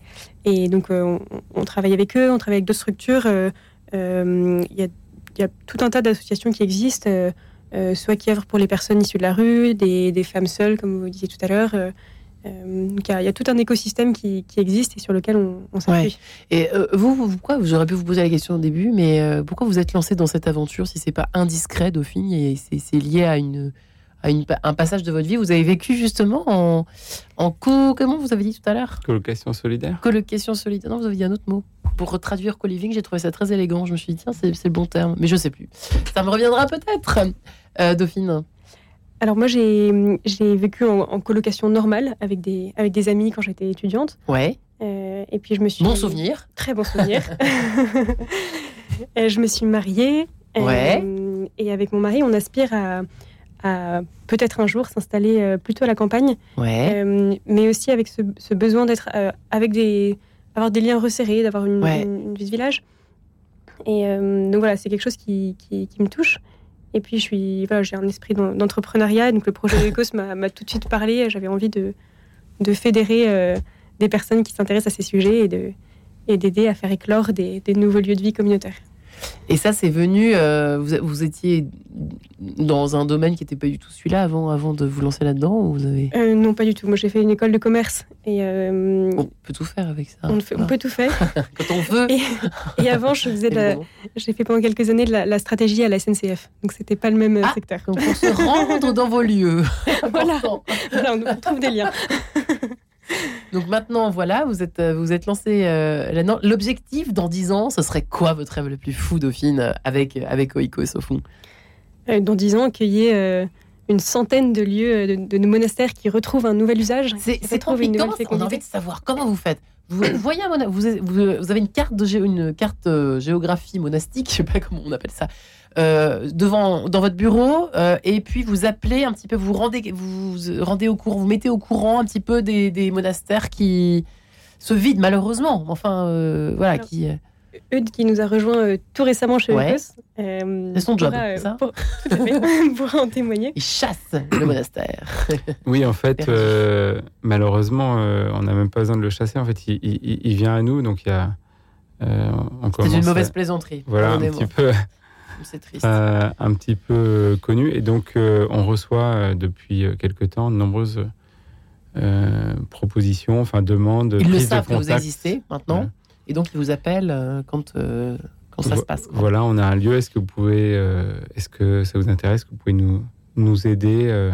Et donc, euh, on, travaille avec eux, on travaille avec d'autres structures. euh, euh, Il y a tout un tas d'associations qui existent, soit qui œuvrent pour les personnes issues de la rue, des, femmes seules, comme vous disiez tout à l'heure. donc il y, a- tout un écosystème qui, existe et sur lequel on, on s'appuie. Et euh, vous, vous, pourquoi pu vous poser la question au début, mais pourquoi vous êtes lancé dans cette aventure si c'est pas indiscret, Dauphine, et c'est lié à une une, un passage de votre vie Vous avez vécu justement en, en co. Comment vous avez dit tout à l'heure? Colocation solidaire. Colocation solidaire. Non, vous avez dit un autre mot. Pour traduire co-living, j'ai trouvé ça très élégant. Je me suis dit, tiens, c'est c'est le bon terme. Mais je sais plus. Ça me reviendra peut-être, Euh, Dauphine. Alors moi, j'ai j'ai vécu en, en colocation normale avec des, avec des amis quand j'étais étudiante. Ouais. Euh, et puis je me suis... Bon souvenir. Très bon souvenir. *laughs* Euh, je me suis mariée. euh, Ouais. et avec mon mari, on aspire à, à peut-être un jour s'installer euh, plutôt à la campagne. Ouais. Euh, mais aussi avec ce, ce besoin d'être euh, avec des avoir des liens resserrés, d'avoir une, Ouais. une- une vie de village. Et euh, donc voilà, c'est quelque chose qui, qui, qui me touche. Et puis je suis voilà, j'ai un esprit d'en- d'entrepreneuriat, donc le projet de *laughs* Ecos m'a tout de suite parlé. J'avais envie de, de fédérer des personnes qui s'intéressent à ces sujets et de et d'aider à faire éclore des, des nouveaux lieux de vie communautaires. Et ça, c'est venu. euh, vous, vous étiez dans un domaine qui n'était pas du tout celui-là avant, avant de vous lancer là-dedans ou vous avez... Euh, non, pas du tout. Moi, j'ai fait une école de commerce et euh, On peut tout faire avec ça. on, fait- on peut tout faire. *laughs* Quand on veut. Et, et avant, je faisais la. J'ai fait pendant quelques années de la, la stratégie à la SNCF, donc c'était pas le même Ah. secteur. Pour se rendre *laughs* dans vos lieux. Voilà. Voilà, on on trouve des liens. *laughs* Donc maintenant, voilà, vous êtes, euh, vous êtes lancé. euh, là-dedans. L'objectif dans 10 ans, ce serait quoi votre rêve le plus fou, Dauphine, euh, avec, avec Oikos au fond? Euh, Dans dix ans, qu'il y ait euh, une centaine de lieux, de, monastères qui retrouvent un nouvel usage. C'est trop une nouvelle on a envie de savoir? Comment vous faites? Vous, vous voyez, un vous, avez une carte, de gé- une carte géographie monastique, je sais pas comment on appelle ça, euh, devant dans votre bureau, euh, et puis vous appelez un petit peu, vous rendez, vous rendez au courant, vous mettez au courant un petit peu des, des monastères qui se vident malheureusement. Enfin, euh, voilà, Alors, qui. Eudes, qui nous a rejoint euh, tout récemment chez Ouais. Euh, C'est son job, pourra, euh, ça pour- *laughs* tout à fait, *laughs* pourra en témoigner. ils chassent le monastère. *laughs* Oui, en fait, euh, malheureusement, euh, on n'a même pas besoin de le chasser. En fait, il, il- il vient à nous, donc il y a. euh, C'est une à- mauvaise plaisanterie. Voilà, un petit peu, C'est triste. euh, un petit peu connu. Et donc, euh, on reçoit euh, depuis euh, quelque temps de nombreuses euh, propositions, enfin demandes. Ils le savent que vous existez maintenant, et donc ils vous appellent euh, quand, euh, quand ça Vo- se passe. quoi. Voilà, on a un lieu. Est-ce que vous pouvez, euh, est-ce que ça vous intéresse, que vous pouvez nous nous aider euh,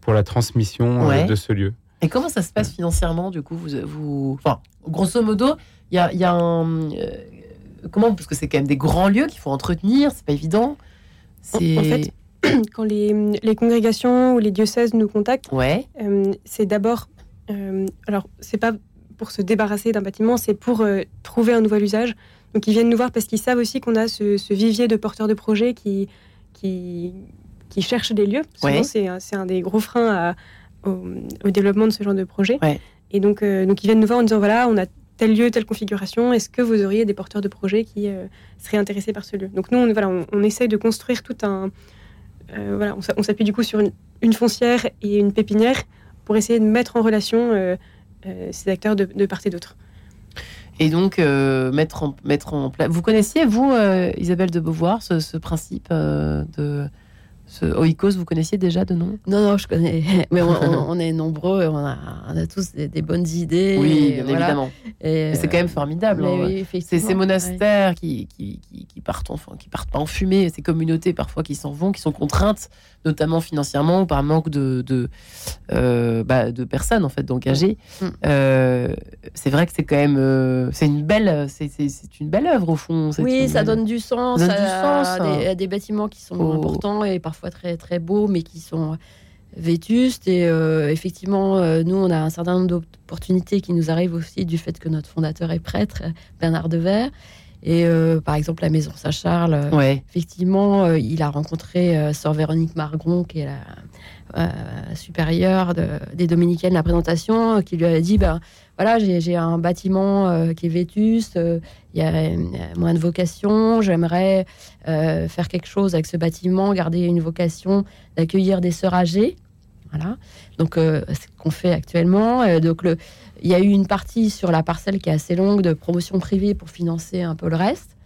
pour la transmission euh, Ouais. de ce lieu? Et comment ça se passe financièrement du coup? Vous, vous... Enfin, grosso modo, il y a, y a un... comment? Parce que c'est quand même des grands lieux qu'il faut entretenir, c'est pas évident. C'est... En fait, *clears throat* Quand les, les congrégations ou les diocèses nous contactent, Ouais, Euh, c'est d'abord, euh, alors c'est pas pour se débarrasser d'un bâtiment, c'est pour euh, trouver un nouvel usage. Donc ils viennent nous voir parce qu'ils savent aussi qu'on a ce, ce vivier de porteurs de projets qui, qui, qui cherchent des lieux. Ouais. c'est un, c'est un des gros freins à- au, au développement de ce genre de projet. Ouais. Et donc, euh, donc ils viennent nous voir en disant voilà, on a tel lieu, telle configuration, est-ce que vous auriez des porteurs de projets qui euh, seraient intéressés par ce lieu? Donc nous, on, voilà, on, essaye de construire tout un... euh, voilà, on s'a- on s'appuie du coup sur une, foncière et une pépinière pour essayer de mettre en relation euh, ces acteurs de, part et d'autre. et donc mettre, en, mettre en place... Vous connaissiez, vous, Isabelle de Beauvoir, ce, principe de... Ce Oikos, vous connaissiez déjà de nom? Non, non, je connais. *laughs* Mais on, *laughs* on- on est nombreux, on a, on a tous des, des bonnes idées. Oui, bien voilà. évidemment. Et, c'est quand même formidable. hein. oui, C'est ces monastères qui, qui, qui, qui partent enfin, qui partent pas en fumée, ces communautés parfois qui s'en vont, qui sont contraintes, notamment financièrement ou par manque de, de, euh, bah, de personnes en fait d'engagés. Mm. Euh, c'est vrai que c'est quand même euh, c'est une belle c'est, une belle œuvre au fond. Oui, une ça donne du sens, Ça donne du à, sens, des, hein. à des bâtiments qui sont importants et parfois très très beaux, mais qui sont vétustes. Et euh, effectivement, euh, nous, on a un certain nombre d'opportunités qui nous arrivent aussi du fait que notre fondateur est prêtre, Bernard Devers. Et euh, par exemple, la maison Saint-Charles, Ouais. effectivement, il a rencontré sœur Véronique Margon, qui est la supérieure de- des Dominicaines, la présentation, euh, qui lui a dit, ben voilà, j'ai un bâtiment euh, qui est vétuste, euh, il y a euh, moins de vocation, j'aimerais euh, faire quelque chose avec ce bâtiment, garder une vocation d'accueillir des sœurs âgées. Voilà. Donc, euh, c'est ce qu'on fait actuellement. Euh, donc, le, il y a eu une partie sur la parcelle qui est assez longue de promotion privée pour financer un peu le reste.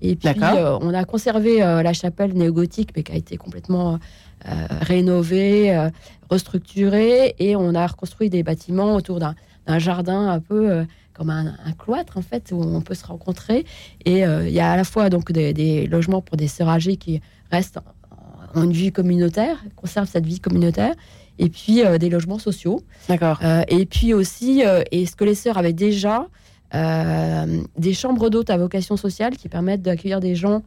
Et puis, euh, on a conservé euh, la chapelle néogothique, mais qui a été complètement euh, rénovée, euh, restructurée. Et on a reconstruit des bâtiments autour d'un jardin un peu euh, comme un, un cloître, en fait, où on peut se rencontrer. Et euh, il y a à la fois donc, des, des logements pour des sœurs âgées qui restent en, en une vie communautaire, conservent cette vie communautaire. Et puis euh, des logements sociaux. D'accord. Euh, et puis aussi, et ce que les sœurs avaient déjà, des chambres d'hôtes à vocation sociale qui permettent d'accueillir des gens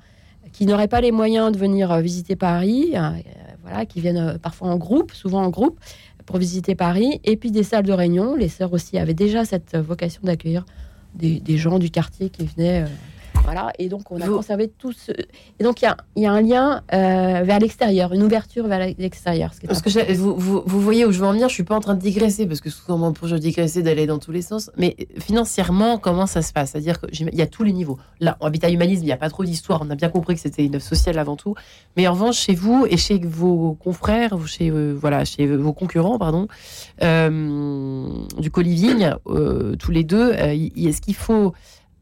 qui n'auraient pas les moyens de venir visiter Paris, euh, voilà, qui viennent euh, parfois en groupe, souvent en groupe, pour visiter Paris. Et puis des salles de réunion. Les sœurs aussi avaient déjà cette euh, vocation d'accueillir des, des gens du quartier qui venaient. Euh, voilà, et donc on a Vous- conservé tout ce. Et donc il y y a un lien euh, vers l'extérieur, une ouverture vers l'extérieur. Parce que vous, vous, vous voyez où je veux en venir, je suis pas en train de digresser, parce que souvent projet de digresser, d'aller dans tous les sens. Mais financièrement, comment ça se passe? C'est-à-dire qu'il y a tous les niveaux. Là, en habitat humanisme, il n'y a pas trop d'histoire. On a bien compris que c'était une œuvre sociale avant tout. Mais en revanche, chez vous et chez vos confrères, chez, euh, voilà, chez vos concurrents, pardon, euh, du Colivigne, euh, tous les deux, euh, est-ce qu'il faut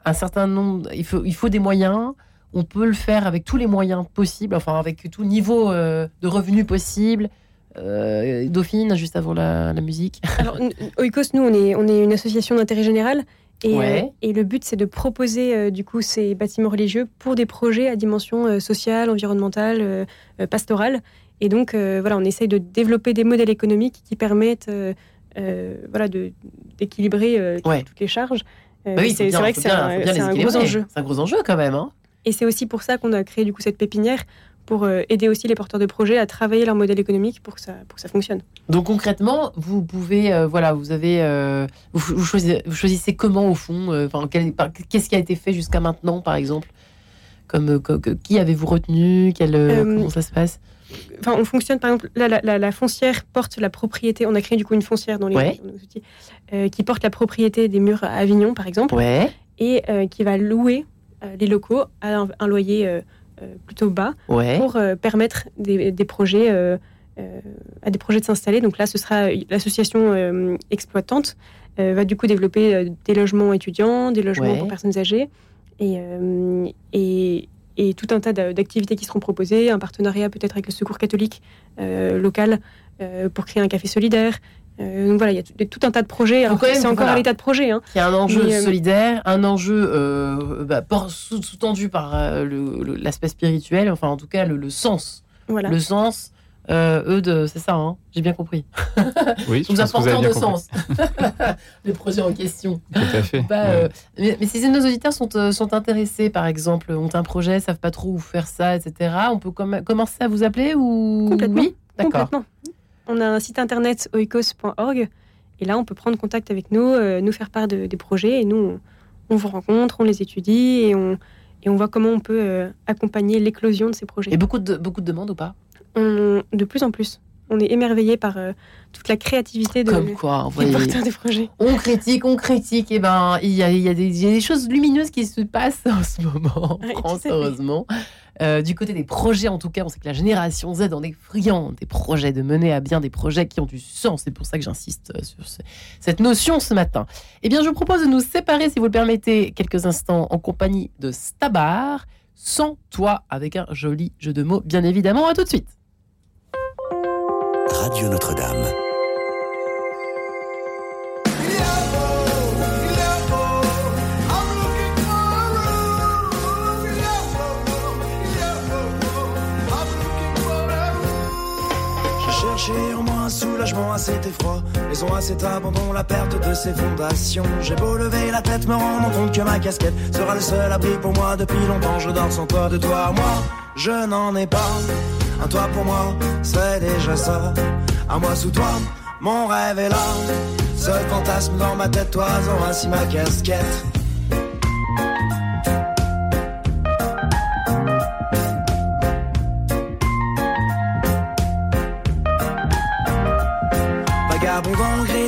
un certain nombre, il faut, il faut des moyens on peut le faire avec tous les moyens possibles, enfin avec tout niveau euh, de revenus possible. Euh, Dauphine, juste avant la, la musique. *laughs* Alors, Oikos, nous, on est, on est une association d'intérêt général. Et, Ouais. euh, et le but, c'est de proposer euh, du coup ces bâtiments religieux pour des projets à dimension euh, sociale, environnementale, pastorale. Et donc, voilà, on essaye de développer des modèles économiques qui permettent voilà, d'équilibrer Ouais. toutes les charges. Euh, Bah oui, c'est vrai que c'est un, gros enjeu. C'est un gros enjeu quand même. Hein. Et c'est aussi pour ça qu'on a créé du coup cette pépinière pour euh, aider aussi les porteurs de projets à travailler leur modèle économique pour que ça, pour que ça fonctionne. Donc concrètement, vous pouvez, euh, voilà, vous avez, euh, vous, vous choisissez, vous choisissez comment au fond, euh, enfin, qu'est-ce qui a été fait jusqu'à maintenant, par exemple, comme, que- qui avez-vous retenu, quel, comment ça se passe? Enfin, on fonctionne par exemple, la, la- la foncière porte la propriété. On a créé du coup une foncière dans les Ouais. outils euh, qui porte la propriété des murs à Avignon, par exemple, Ouais, et euh, qui va louer euh, les locaux à un, un loyer euh, euh, plutôt bas ouais, pour euh, permettre des, des projets euh, euh, à des projets de s'installer. Donc là, ce sera l'association euh, exploitante euh, va du coup développer euh, des logements étudiants, des logements pour personnes âgées et, euh, et, et tout un tas d'a- d'activités qui seront proposées, un partenariat peut-être avec le Secours catholique euh, local euh, pour créer un café solidaire. Euh, donc voilà, il y a tout, un tas de projets. Quand même, c'est encore à l'état de projet. Hein. qui a un enjeu Mais, solidaire, un enjeu bah, sous-tendu par l'aspect spirituel, enfin en tout cas le, le sens, Voilà. le sens. Euh, eux, de, c'est ça, hein j'ai bien compris. *laughs* Oui, avez apporteurs de sens. *laughs* le projet en question. Tout à fait. Bah, Ouais. euh, mais, mais si nos auditeurs sont, euh, sont intéressés, par exemple, ont un projet, savent pas trop où faire ça, etc., on peut com- commencer à vous appeler ou Complètement. Oui, d'accord. On a un site internet oikos.org et là on peut prendre contact avec nous, euh, nous faire part de- des projets et nous on, on vous rencontre, on les étudie et on, et on voit comment on peut euh, accompagner l'éclosion de ces projets. Et beaucoup de beaucoup de demandes ou pas? On- de plus en plus, on est émerveillé par euh, toute la créativité de, Comme quoi, des voyez. porteurs de projets. On critique, on critique, et ben il y a, y, des- il y a des choses lumineuses qui se passent en ce moment *laughs* en France, heureusement. Euh, du côté des projets, en tout cas, on sait que la génération Z en est friande des projets, de mener à bien des projets qui ont du sens. C'est pour ça que j'insiste euh, sur ce- cette notion ce matin. Eh bien, je vous propose de nous séparer, si vous le permettez, quelques instants en compagnie de Stabar, sans toi, avec un joli jeu de mots, bien évidemment. À tout de suite. Radio Notre-Dame. J'ai en moi un soulagement à cet effroi, maison à cet abandon, la perte de ses fondations. J'ai beau lever la tête, me rendre compte que ma casquette sera le seul abri pour moi. Depuis longtemps, je dors sans toi, de toi moi, je n'en ai pas. Un toit pour moi, c'est déjà ça. À moi sous toi, mon rêve est là. Seul fantasme dans ma tête, oiseau, ainsi ma casquette.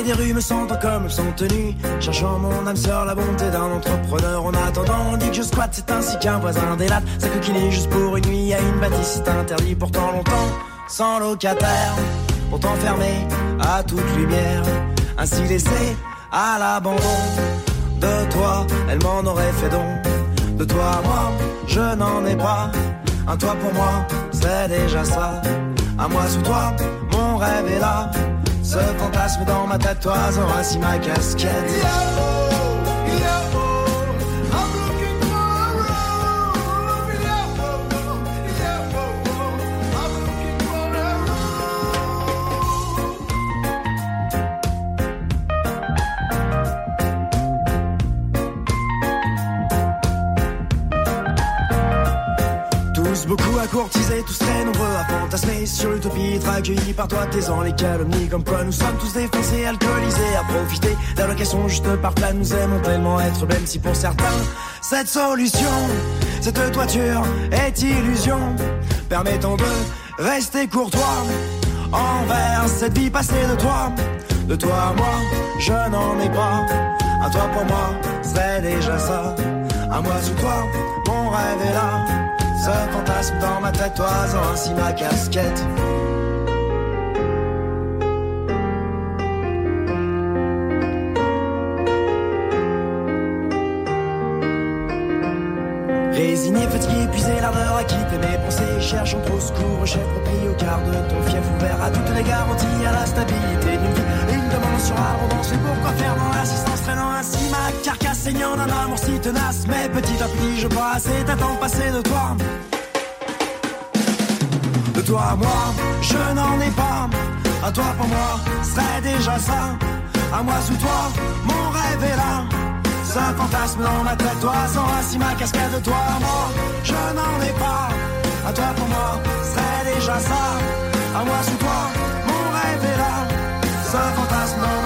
Des rues, me sentant comme me sont tenus. Cherchant mon âme sœur, la bonté d'un entrepreneur. En attendant, on dit que je squatte, c'est ainsi qu'un voisin délate. Sa coquille juste pour une nuit à une bâtisse, c'est interdit pourtant longtemps. Sans locataire, pourtant fermé à toute lumière. Ainsi laissé à l'abandon de toi, elle m'en aurait fait don. De toi à moi, je n'en ai pas. Un toit pour moi, c'est déjà ça. À moi sous toi, mon rêve est là. Ce fantasme dans ma tête, toi, ainsi ma casquette. beaucoup à courtiser, tous à sur l'utopie, être accueillis par toi, taisant les calomnies, comme quoi nous sommes tous défoncés, alcoolisés, à profiter d'allocations juste par plein, nous aimons tellement être, même si pour certains, cette solution, cette toiture est illusion, permettons de rester courtois envers cette vie passée de toi, de toi à moi, je n'en ai pas, un toi pour moi, c'est déjà ça, à moi sous toi, mon rêve est là ce fantasme dans ma tête, toisant ainsi ma casquette. Résigné, fatigué, épuisé, l'ardeur à quitter mes pensées. Cherchant trop secours, chef repris au quart de ton fief ouvert à toutes les garanties, à la stabilité d'une vie. Une demande sur abondance, mais pourquoi faire dans l'assistance, saignant d'un amour si tenace. Mais petit à petit, je passe et t'attends passer de toi toi à moi, je n'en ai pas. À toi pour moi, serait déjà ça. À moi sous toi, mon rêve est là. Ce fantasme dans ma tête, toi sans assis ma casquette de toi à moi, je n'en ai pas. À toi pour moi, serait déjà ça. À moi sous toi, mon rêve est là. Ce fantasme dans ma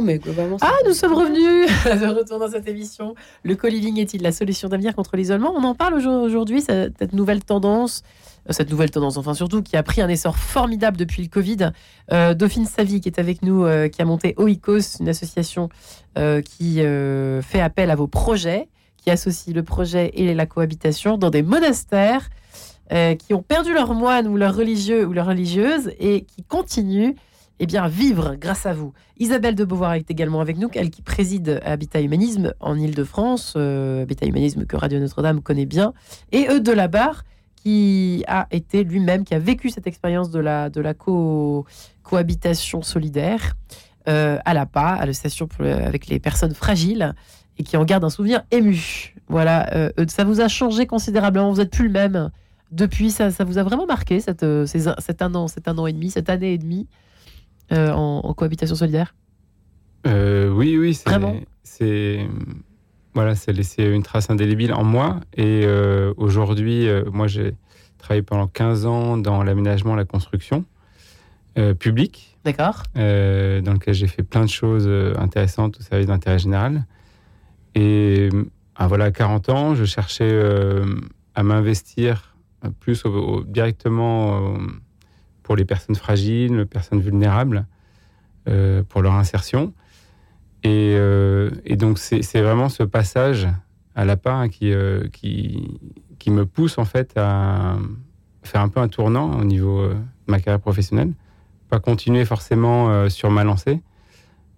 non, mais globalement. Ah, nous sommes revenus *laughs* de retour dans cette émission. Le co-living est-il la solution d'avenir contre l'isolement On en parle aujourd'hui, cette nouvelle tendance, euh, cette nouvelle tendance, enfin surtout, qui a pris un essor formidable depuis le Covid. Euh, Dauphine Savy, qui est avec nous, qui a monté Oikos, une association qui fait appel à vos projets, qui associe le projet et la cohabitation dans des monastères qui ont perdu leurs moines ou leurs religieux ou leurs religieuses et qui continuent eh bien, vivre grâce à vous. Isabelle de Beauvoir est également avec nous, elle qui préside Habitat Humanisme en Ile-de-France, euh, Habitat Humanisme que Radio Notre-Dame connaît bien, et Eudes de la Barre, qui a été lui-même, qui a vécu cette expérience de la, la cohabitation solidaire euh, à la PA, à la station avec les personnes fragiles, et qui en garde un souvenir ému. Voilà, euh, ça vous a changé considérablement, vous n'êtes plus le même. Depuis, ça, vous a vraiment marqué, cette, cet, un an, cet un an et demi, cette année et demie? Euh, en, cohabitation solidaire euh, Oui, oui. Vraiment C'est voilà, c'est laissé une trace indélébile en moi. Et euh, aujourd'hui, moi, j'ai travaillé pendant 15 ans dans l'aménagement, la construction publique. D'accord. dans lequel j'ai fait plein de choses intéressantes au service d'intérêt général. Et ah, voilà, à 40 ans, je cherchais à m'investir plus directement pour les personnes fragiles, les personnes vulnérables, euh, pour leur insertion. Et, euh, donc, c'est vraiment ce passage à la part qui, euh, qui, qui, me pousse en fait à faire un peu un tournant au niveau de ma carrière professionnelle. Pas continuer forcément sur ma lancée,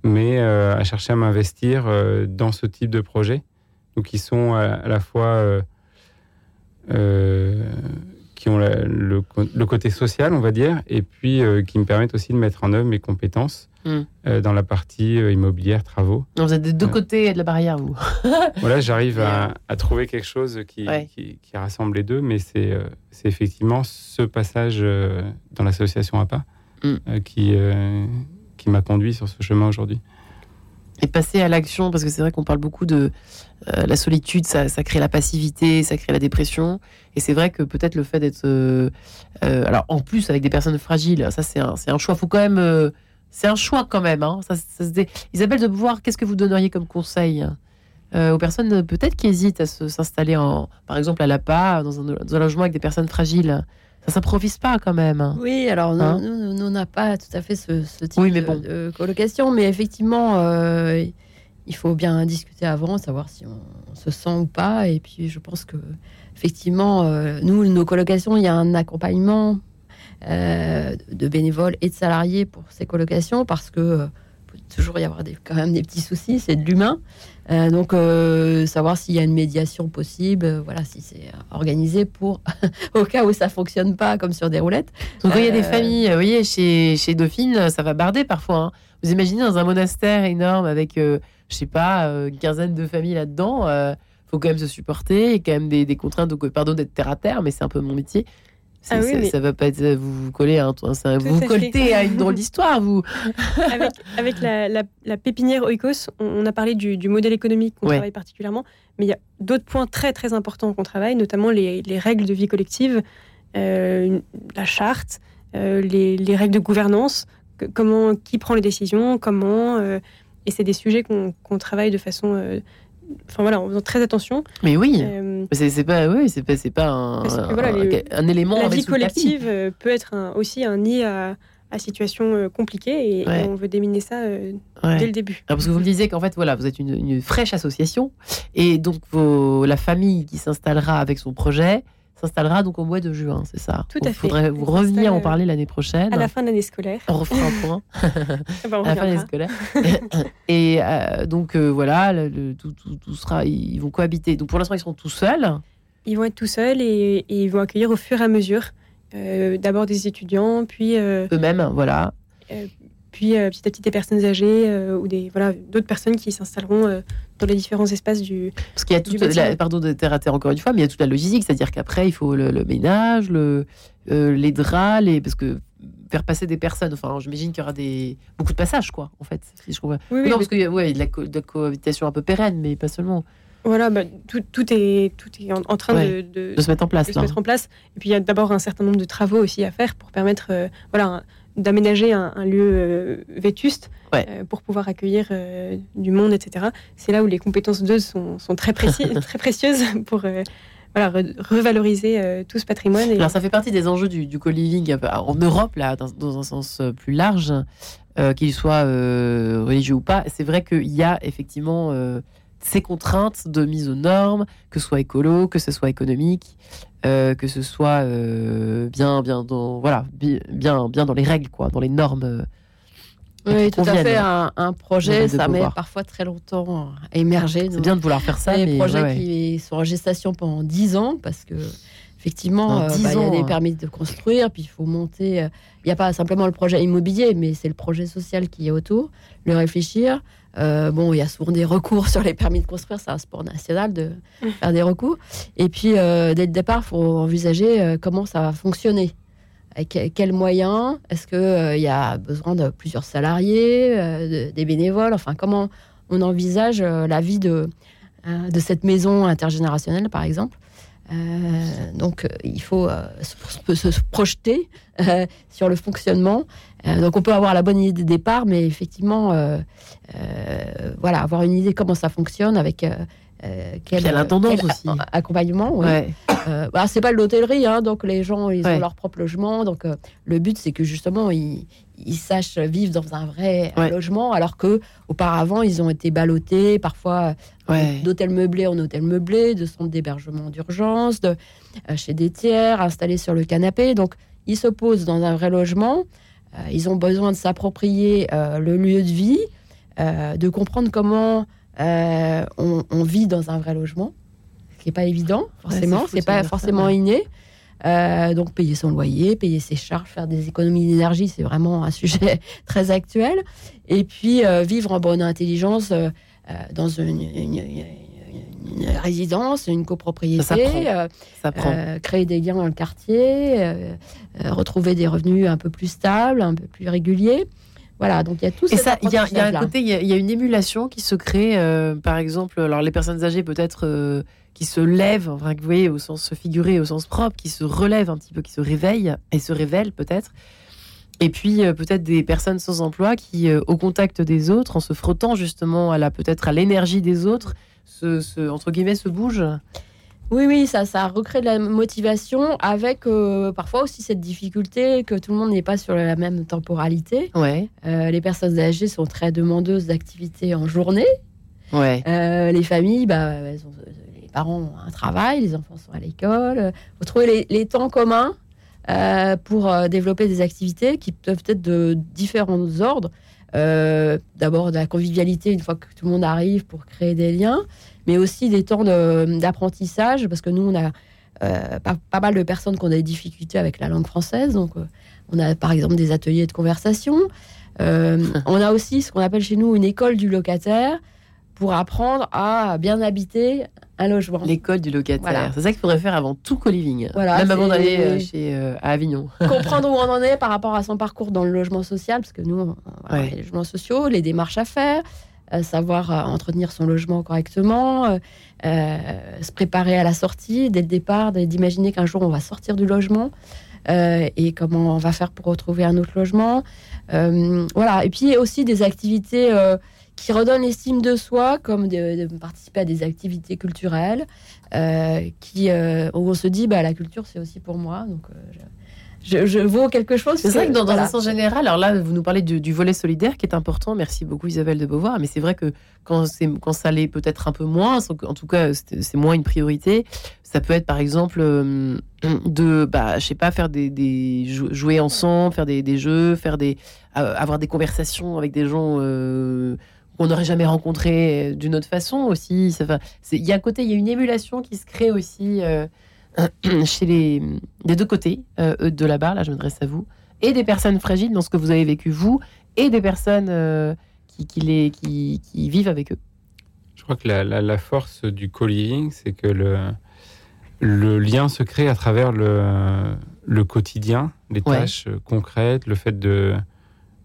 mais à chercher à m'investir dans ce type de projet. Qui sont à, la fois qui ont le, côté social, on va dire, et puis euh, qui me permettent aussi de mettre en œuvre mes compétences hmm. euh, dans la partie euh, immobilière, travaux. vous êtes des deux côtés de la barrière, vous. *laughs* voilà, j'arrive à, trouver quelque chose qui, qui, rassemble les deux, mais c'est effectivement ce passage dans l'association APA hmm. qui, qui m'a conduit sur ce chemin aujourd'hui et passer à l'action, parce que c'est vrai qu'on parle beaucoup de euh, la solitude, ça, crée la passivité, ça crée la dépression. Et c'est vrai que peut-être le fait d'être. Euh, euh, alors, en plus, avec des personnes fragiles, ça, c'est un, un, choix. Faut quand même. c'est un choix quand même. Hein. Ça, Isabelle de pouvoir, qu'est-ce que vous donneriez comme conseil aux personnes peut-être qui hésitent à s'installer, par exemple, à la PA, dans un, dans un logement avec des personnes fragiles? Ça s'improvise pas quand même. Hein. Oui, alors nous, hein? nous, on n'a pas tout à fait ce, type de, colocation, mais effectivement, il faut bien discuter avant, savoir si on, se sent ou pas. Et puis, je pense que effectivement, euh, nous, nos colocations, il y a un accompagnement euh, de bénévoles et de salariés pour ces colocations parce que euh, peut toujours y avoir des, quand même des petits soucis, c'est de l'humain. Donc, savoir s'il y a une médiation possible, voilà, si c'est organisé pour, *laughs* au cas où ça fonctionne pas comme sur des roulettes. Donc, il y a des familles, vous voyez, chez, chez Dauphine, ça va barder parfois. hein. Vous imaginez dans un monastère énorme avec, je sais pas, euh, une quinzaine de familles là-dedans, euh, faut quand même se supporter, et quand même des, des contraintes. Donc, euh, pardon d'être terre à terre, mais c'est un peu mon métier. Ah oui, c'est- mais- Ça va pas être. Vous vous collez à, un, ça- vous vous fait. à une drôle d'histoire, vous. *laughs* avec, avec la, la- la pépinière Oikos, on, on a parlé du, du modèle économique qu'on Ouais. travaille particulièrement, mais il y a d'autres points très très importants qu'on travaille, notamment les, les règles de vie collective, euh, la charte, euh, les, les règles de gouvernance, que- comment, qui prend les décisions, comment, euh, et c'est des sujets qu'on travaille de façon, euh, enfin voilà, en faisant très attention. Mais oui. Euh, C'est pas, oui, c'est pas, un, que voilà, un, les- un élément. la vie collective euh, peut être un- aussi un nid à, à situation compliquée, et, Ouais. et on veut déminer ça euh, Ouais. dès le début. Alors, parce que vous me disiez qu'en fait, voilà, vous êtes une, une fraîche association, et donc vos, la famille qui s'installera avec son projet s'installera donc au mois de juin, c'est ça Tout Il à fait. faudrait vous revenir en parler l'année prochaine. À la fin de l'année scolaire. On refera un point bah, *laughs* on à la fin de l'année scolaire. *laughs* et euh, donc euh, voilà, le- le- tout, tout- tout sera, ils vont cohabiter. Donc pour l'instant, ils sont tout seuls. Ils vont être tout seuls et, et ils vont accueillir au fur et à mesure euh, d'abord des étudiants, puis, eux-mêmes, voilà. puis petit à petit des personnes âgées ou des voilà d'autres personnes qui s'installeront dans les différents espaces du. Parce qu'il y a toute la, pardon de terre à terre encore une fois, mais il y a toute la logistique, c'est-à-dire qu'après il faut le, le ménage, le, euh, les draps, les parce que faire passer des personnes. Enfin, j'imagine qu'il y aura des beaucoup de passages, quoi, en fait. Si je comprends. Oui, oui, non, mais- parce qu'il y a ouais, de, la co- de la cohabitation un peu pérenne, mais pas seulement Voilà, bah, tout, tout est tout est en, en train Ouais, de, de- de se mettre en place. de se mettre en place. Et puis il y a d'abord un certain nombre de travaux aussi à faire pour permettre euh, voilà d'aménager un, un lieu euh, vétuste Ouais. euh, pour pouvoir accueillir euh, du monde, etc. C'est là où les compétences d'eux sont, sont très, précis, *laughs* très précieuses pour voilà, re- revaloriser euh, tout ce patrimoine. Et, Alors, ça fait partie des enjeux du, du co-living peu en Europe, là, dans, dans un sens plus large, euh, qu'il soit euh, religieux ou pas. C'est vrai qu'il y a effectivement ces contraintes de mise aux normes, que ce soit écolo, que ce soit économique, euh, que ce soit euh, bien, bien, dans, voilà, bi- bien, bien dans les règles, quoi, dans les normes. euh, Oui, tout à fait. Un, un projet, ça met parfois très longtemps à émerger. C'est bien de vouloir faire ça, des mais projets ouais, qui sont en gestation pendant 10 ans parce que effectivement Pendant 10 bah, il y a des hein. permis de construire puis il faut monter il n'y a pas simplement le projet immobilier mais c'est le projet social qui est autour le réfléchir Euh, bon il y a souvent des recours sur les permis de construire c'est un sport national de faire des recours. Et puis euh, dès le départ il faut envisager euh, comment ça va fonctionner. Avec quels moyens? Est-ce qu'il y a besoin de plusieurs salariés, euh, de- des bénévoles? Enfin, comment on envisage euh, la vie de, euh, de cette maison intergénérationnelle, par exemple? Euh, Donc, euh, il faut euh, se, projeter euh, sur le fonctionnement. Euh, donc, on peut avoir la bonne idée de départ, mais effectivement, euh, euh, voilà, avoir une idée comment ça fonctionne avec. euh, euh, quel, aussi. accompagnement, oui. Ouais. Euh, bah, c'est pas de l'hôtellerie, hein, donc les gens ils Ouais. ont leur propre logement. Donc euh, le but c'est que justement ils, ils sachent vivre dans un vrai Ouais. logement, alors que auparavant ils ont été ballottés, parfois euh, d'hôtel meublé en hôtel meublé, de centres d'hébergement d'urgence, de euh, chez des tiers, installés sur le canapé. Donc ils se posent dans un vrai logement. Euh, ils ont besoin de s'approprier euh, le lieu de vie, euh, de comprendre comment euh, on, on vit dans un vrai logement, ce qui n'est pas évident, forcément. fou c'est pas ça, forcément ouais. inné. Euh, donc payer son loyer, payer ses charges, faire des économies d'énergie, c'est vraiment un sujet *laughs* très actuel. Et puis vivre en bonne intelligence dans une, une- une- une résidence, une copropriété, Ça euh, Ça euh, créer des liens dans le quartier, euh, retrouver des revenus un peu plus stables, un peu plus réguliers. Voilà, donc il y a tout Et cet ça, il y, a- il y a un côté, il y, a- il y a une émulation qui se crée, euh, par exemple, alors les personnes âgées peut-être euh, qui se lèvent, enfin, vous voyez, au sens figuré, au sens propre, qui se relèvent un petit peu, qui se réveillent et se révèlent peut-être. Et puis euh, peut-être des personnes sans emploi qui, au contact des autres, en se frottant justement à la peut-être à l'énergie des autres, se, se- entre guillemets se bougent. Oui, oui, ça, ça recrée de la motivation avec euh, parfois aussi cette difficulté que tout le monde n'est pas sur la même temporalité. Ouais. Euh, les personnes âgées sont très demandeuses d'activités en journée. Ouais. Euh, les familles, bah, elles ont- les parents ont un travail, les enfants sont à l'école. Il faut trouver les, les temps communs pour développer des activités qui peuvent être de différents ordres. D'abord de la convivialité une fois que tout le monde arrive pour créer des liens, mais aussi des temps de- d'apprentissage parce que nous on a euh, pas, pas mal de personnes qui ont des difficultés avec la langue française, donc euh, on a par exemple des ateliers de conversation. Euh, on a aussi ce qu'on appelle chez nous une école du locataire pour apprendre à bien habiter un logement. L'école du locataire. Voilà. C'est ça qu'il faudrait faire avant tout co-living. Voilà, Même avant d'aller chez à Avignon. *laughs* comprendre où on en est par rapport à son parcours dans le logement social, parce que nous, on- Ouais. les logements sociaux, les démarches à faire, savoir euh, entretenir son logement correctement, euh, euh, se préparer à la sortie dès le départ, d'imaginer qu'un jour on va sortir du logement euh, et comment on va faire pour retrouver un autre logement. Euh, voilà, et puis aussi des activités euh, qui redonnent l'estime de soi, comme de, participer à des activités culturelles, euh, euh, où on se dit, bah, la culture, c'est aussi pour moi. Donc, euh, je, je vaux quelque chose. C'est vrai que dans, dans voilà. un sens général, alors là, vous nous parlez du, du volet solidaire qui est important. Merci beaucoup Isabelle de Beauvoir. Mais c'est vrai que quand, ça l'est peut-être un peu moins, en tout cas c'est, moins une priorité, ça peut être par exemple euh, de, bah, je sais pas, faire des, des jou- jouer ensemble, faire des, des jeux, faire des, euh, avoir des conversations avec des gens euh, qu'on n'aurait jamais rencontrés d'une autre façon aussi. Il y a un côté, il y a une émulation qui se crée aussi. euh, *clears throat* chez les des deux côtés euh, de la barre, là je m'adresse à vous, et des personnes fragiles dans ce que vous avez vécu vous, et des personnes euh, qui, qui, les, qui, qui vivent avec eux. Je crois que la, la- la force du co-living, c'est que le, le lien se crée à travers le, le quotidien, les Ouais. tâches euh, concrètes, le fait de,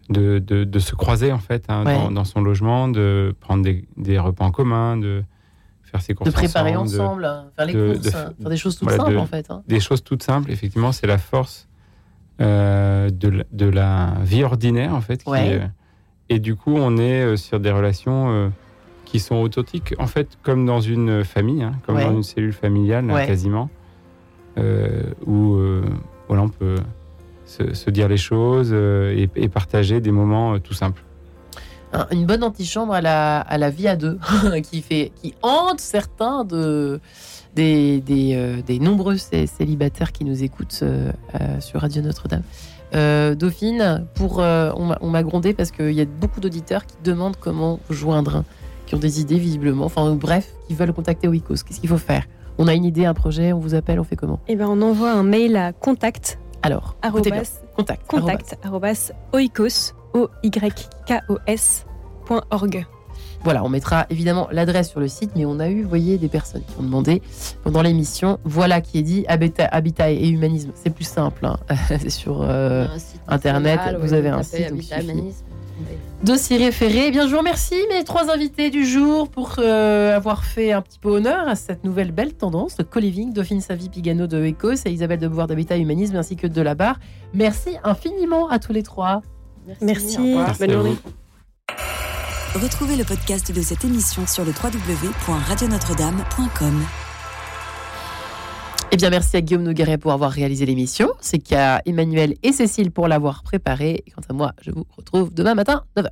de, de- de se croiser en fait hein, Ouais. dans, dans son logement, de prendre des, des repas en commun, de faire ses courses De préparer ensemble, faire les de- courses, de- hein, faire des choses toutes voilà, simples en fait. hein. des choses toutes simples. Effectivement, c'est la force euh, de, la- de la vie ordinaire, en fait. qui, Ouais. euh, et du coup, on est euh, sur des relations euh, qui sont authentiques, en fait, comme dans une famille, hein, comme Ouais. dans une cellule familiale, hein, quasiment, euh, où euh, voilà, on peut se, se dire les choses euh, et, et partager des moments euh, tout simples. Un- une bonne antichambre à la, à la vie à deux, *laughs* qui, fait, qui hante certains de, des, des, euh, des nombreux cé- célibataires qui nous écoutent euh, euh, sur Radio Notre-Dame. Euh, Dauphine, pour, on m'a- on m'a grondé parce qu'il y a beaucoup d'auditeurs qui demandent comment vous joindre, qui ont des idées visiblement, enfin bref, qui veulent contacter Oikos. Qu'est-ce qu'il faut faire? On a une idée, un projet, on vous appelle, on fait comment? Eh ben, on envoie un mail à contact Alors, bien. contact. contact arrobas oikos Voilà, on mettra évidemment l'adresse sur le site, mais on a eu, vous voyez, des personnes qui ont demandé pendant l'émission, voilà qui est dit, habitat, habitat et humanisme, c'est plus simple, hein. *laughs* c'est sur euh, Internet, vous ouais, avez un site, donc Habitat. Humanisme. dossier référé. Eh bien, je vous remercie mes trois invités du jour pour euh, avoir fait un petit peu honneur à cette nouvelle belle tendance de co-living, Dauphine Savi Pigano de Ecos et Isabelle de Beauvoir d'Habitat et Humanisme ainsi que de la barre. Merci infiniment à tous les trois. Merci. au revoir. Merci Bonne journée. Retrouvez le podcast de cette émission sur le www.radionotre-dame.com. Eh bien, merci à Guillaume Nogueret pour avoir réalisé l'émission. C'est qu'à Emmanuel et Cécile pour l'avoir préparée. Et quant à moi, je vous retrouve demain matin, 9h.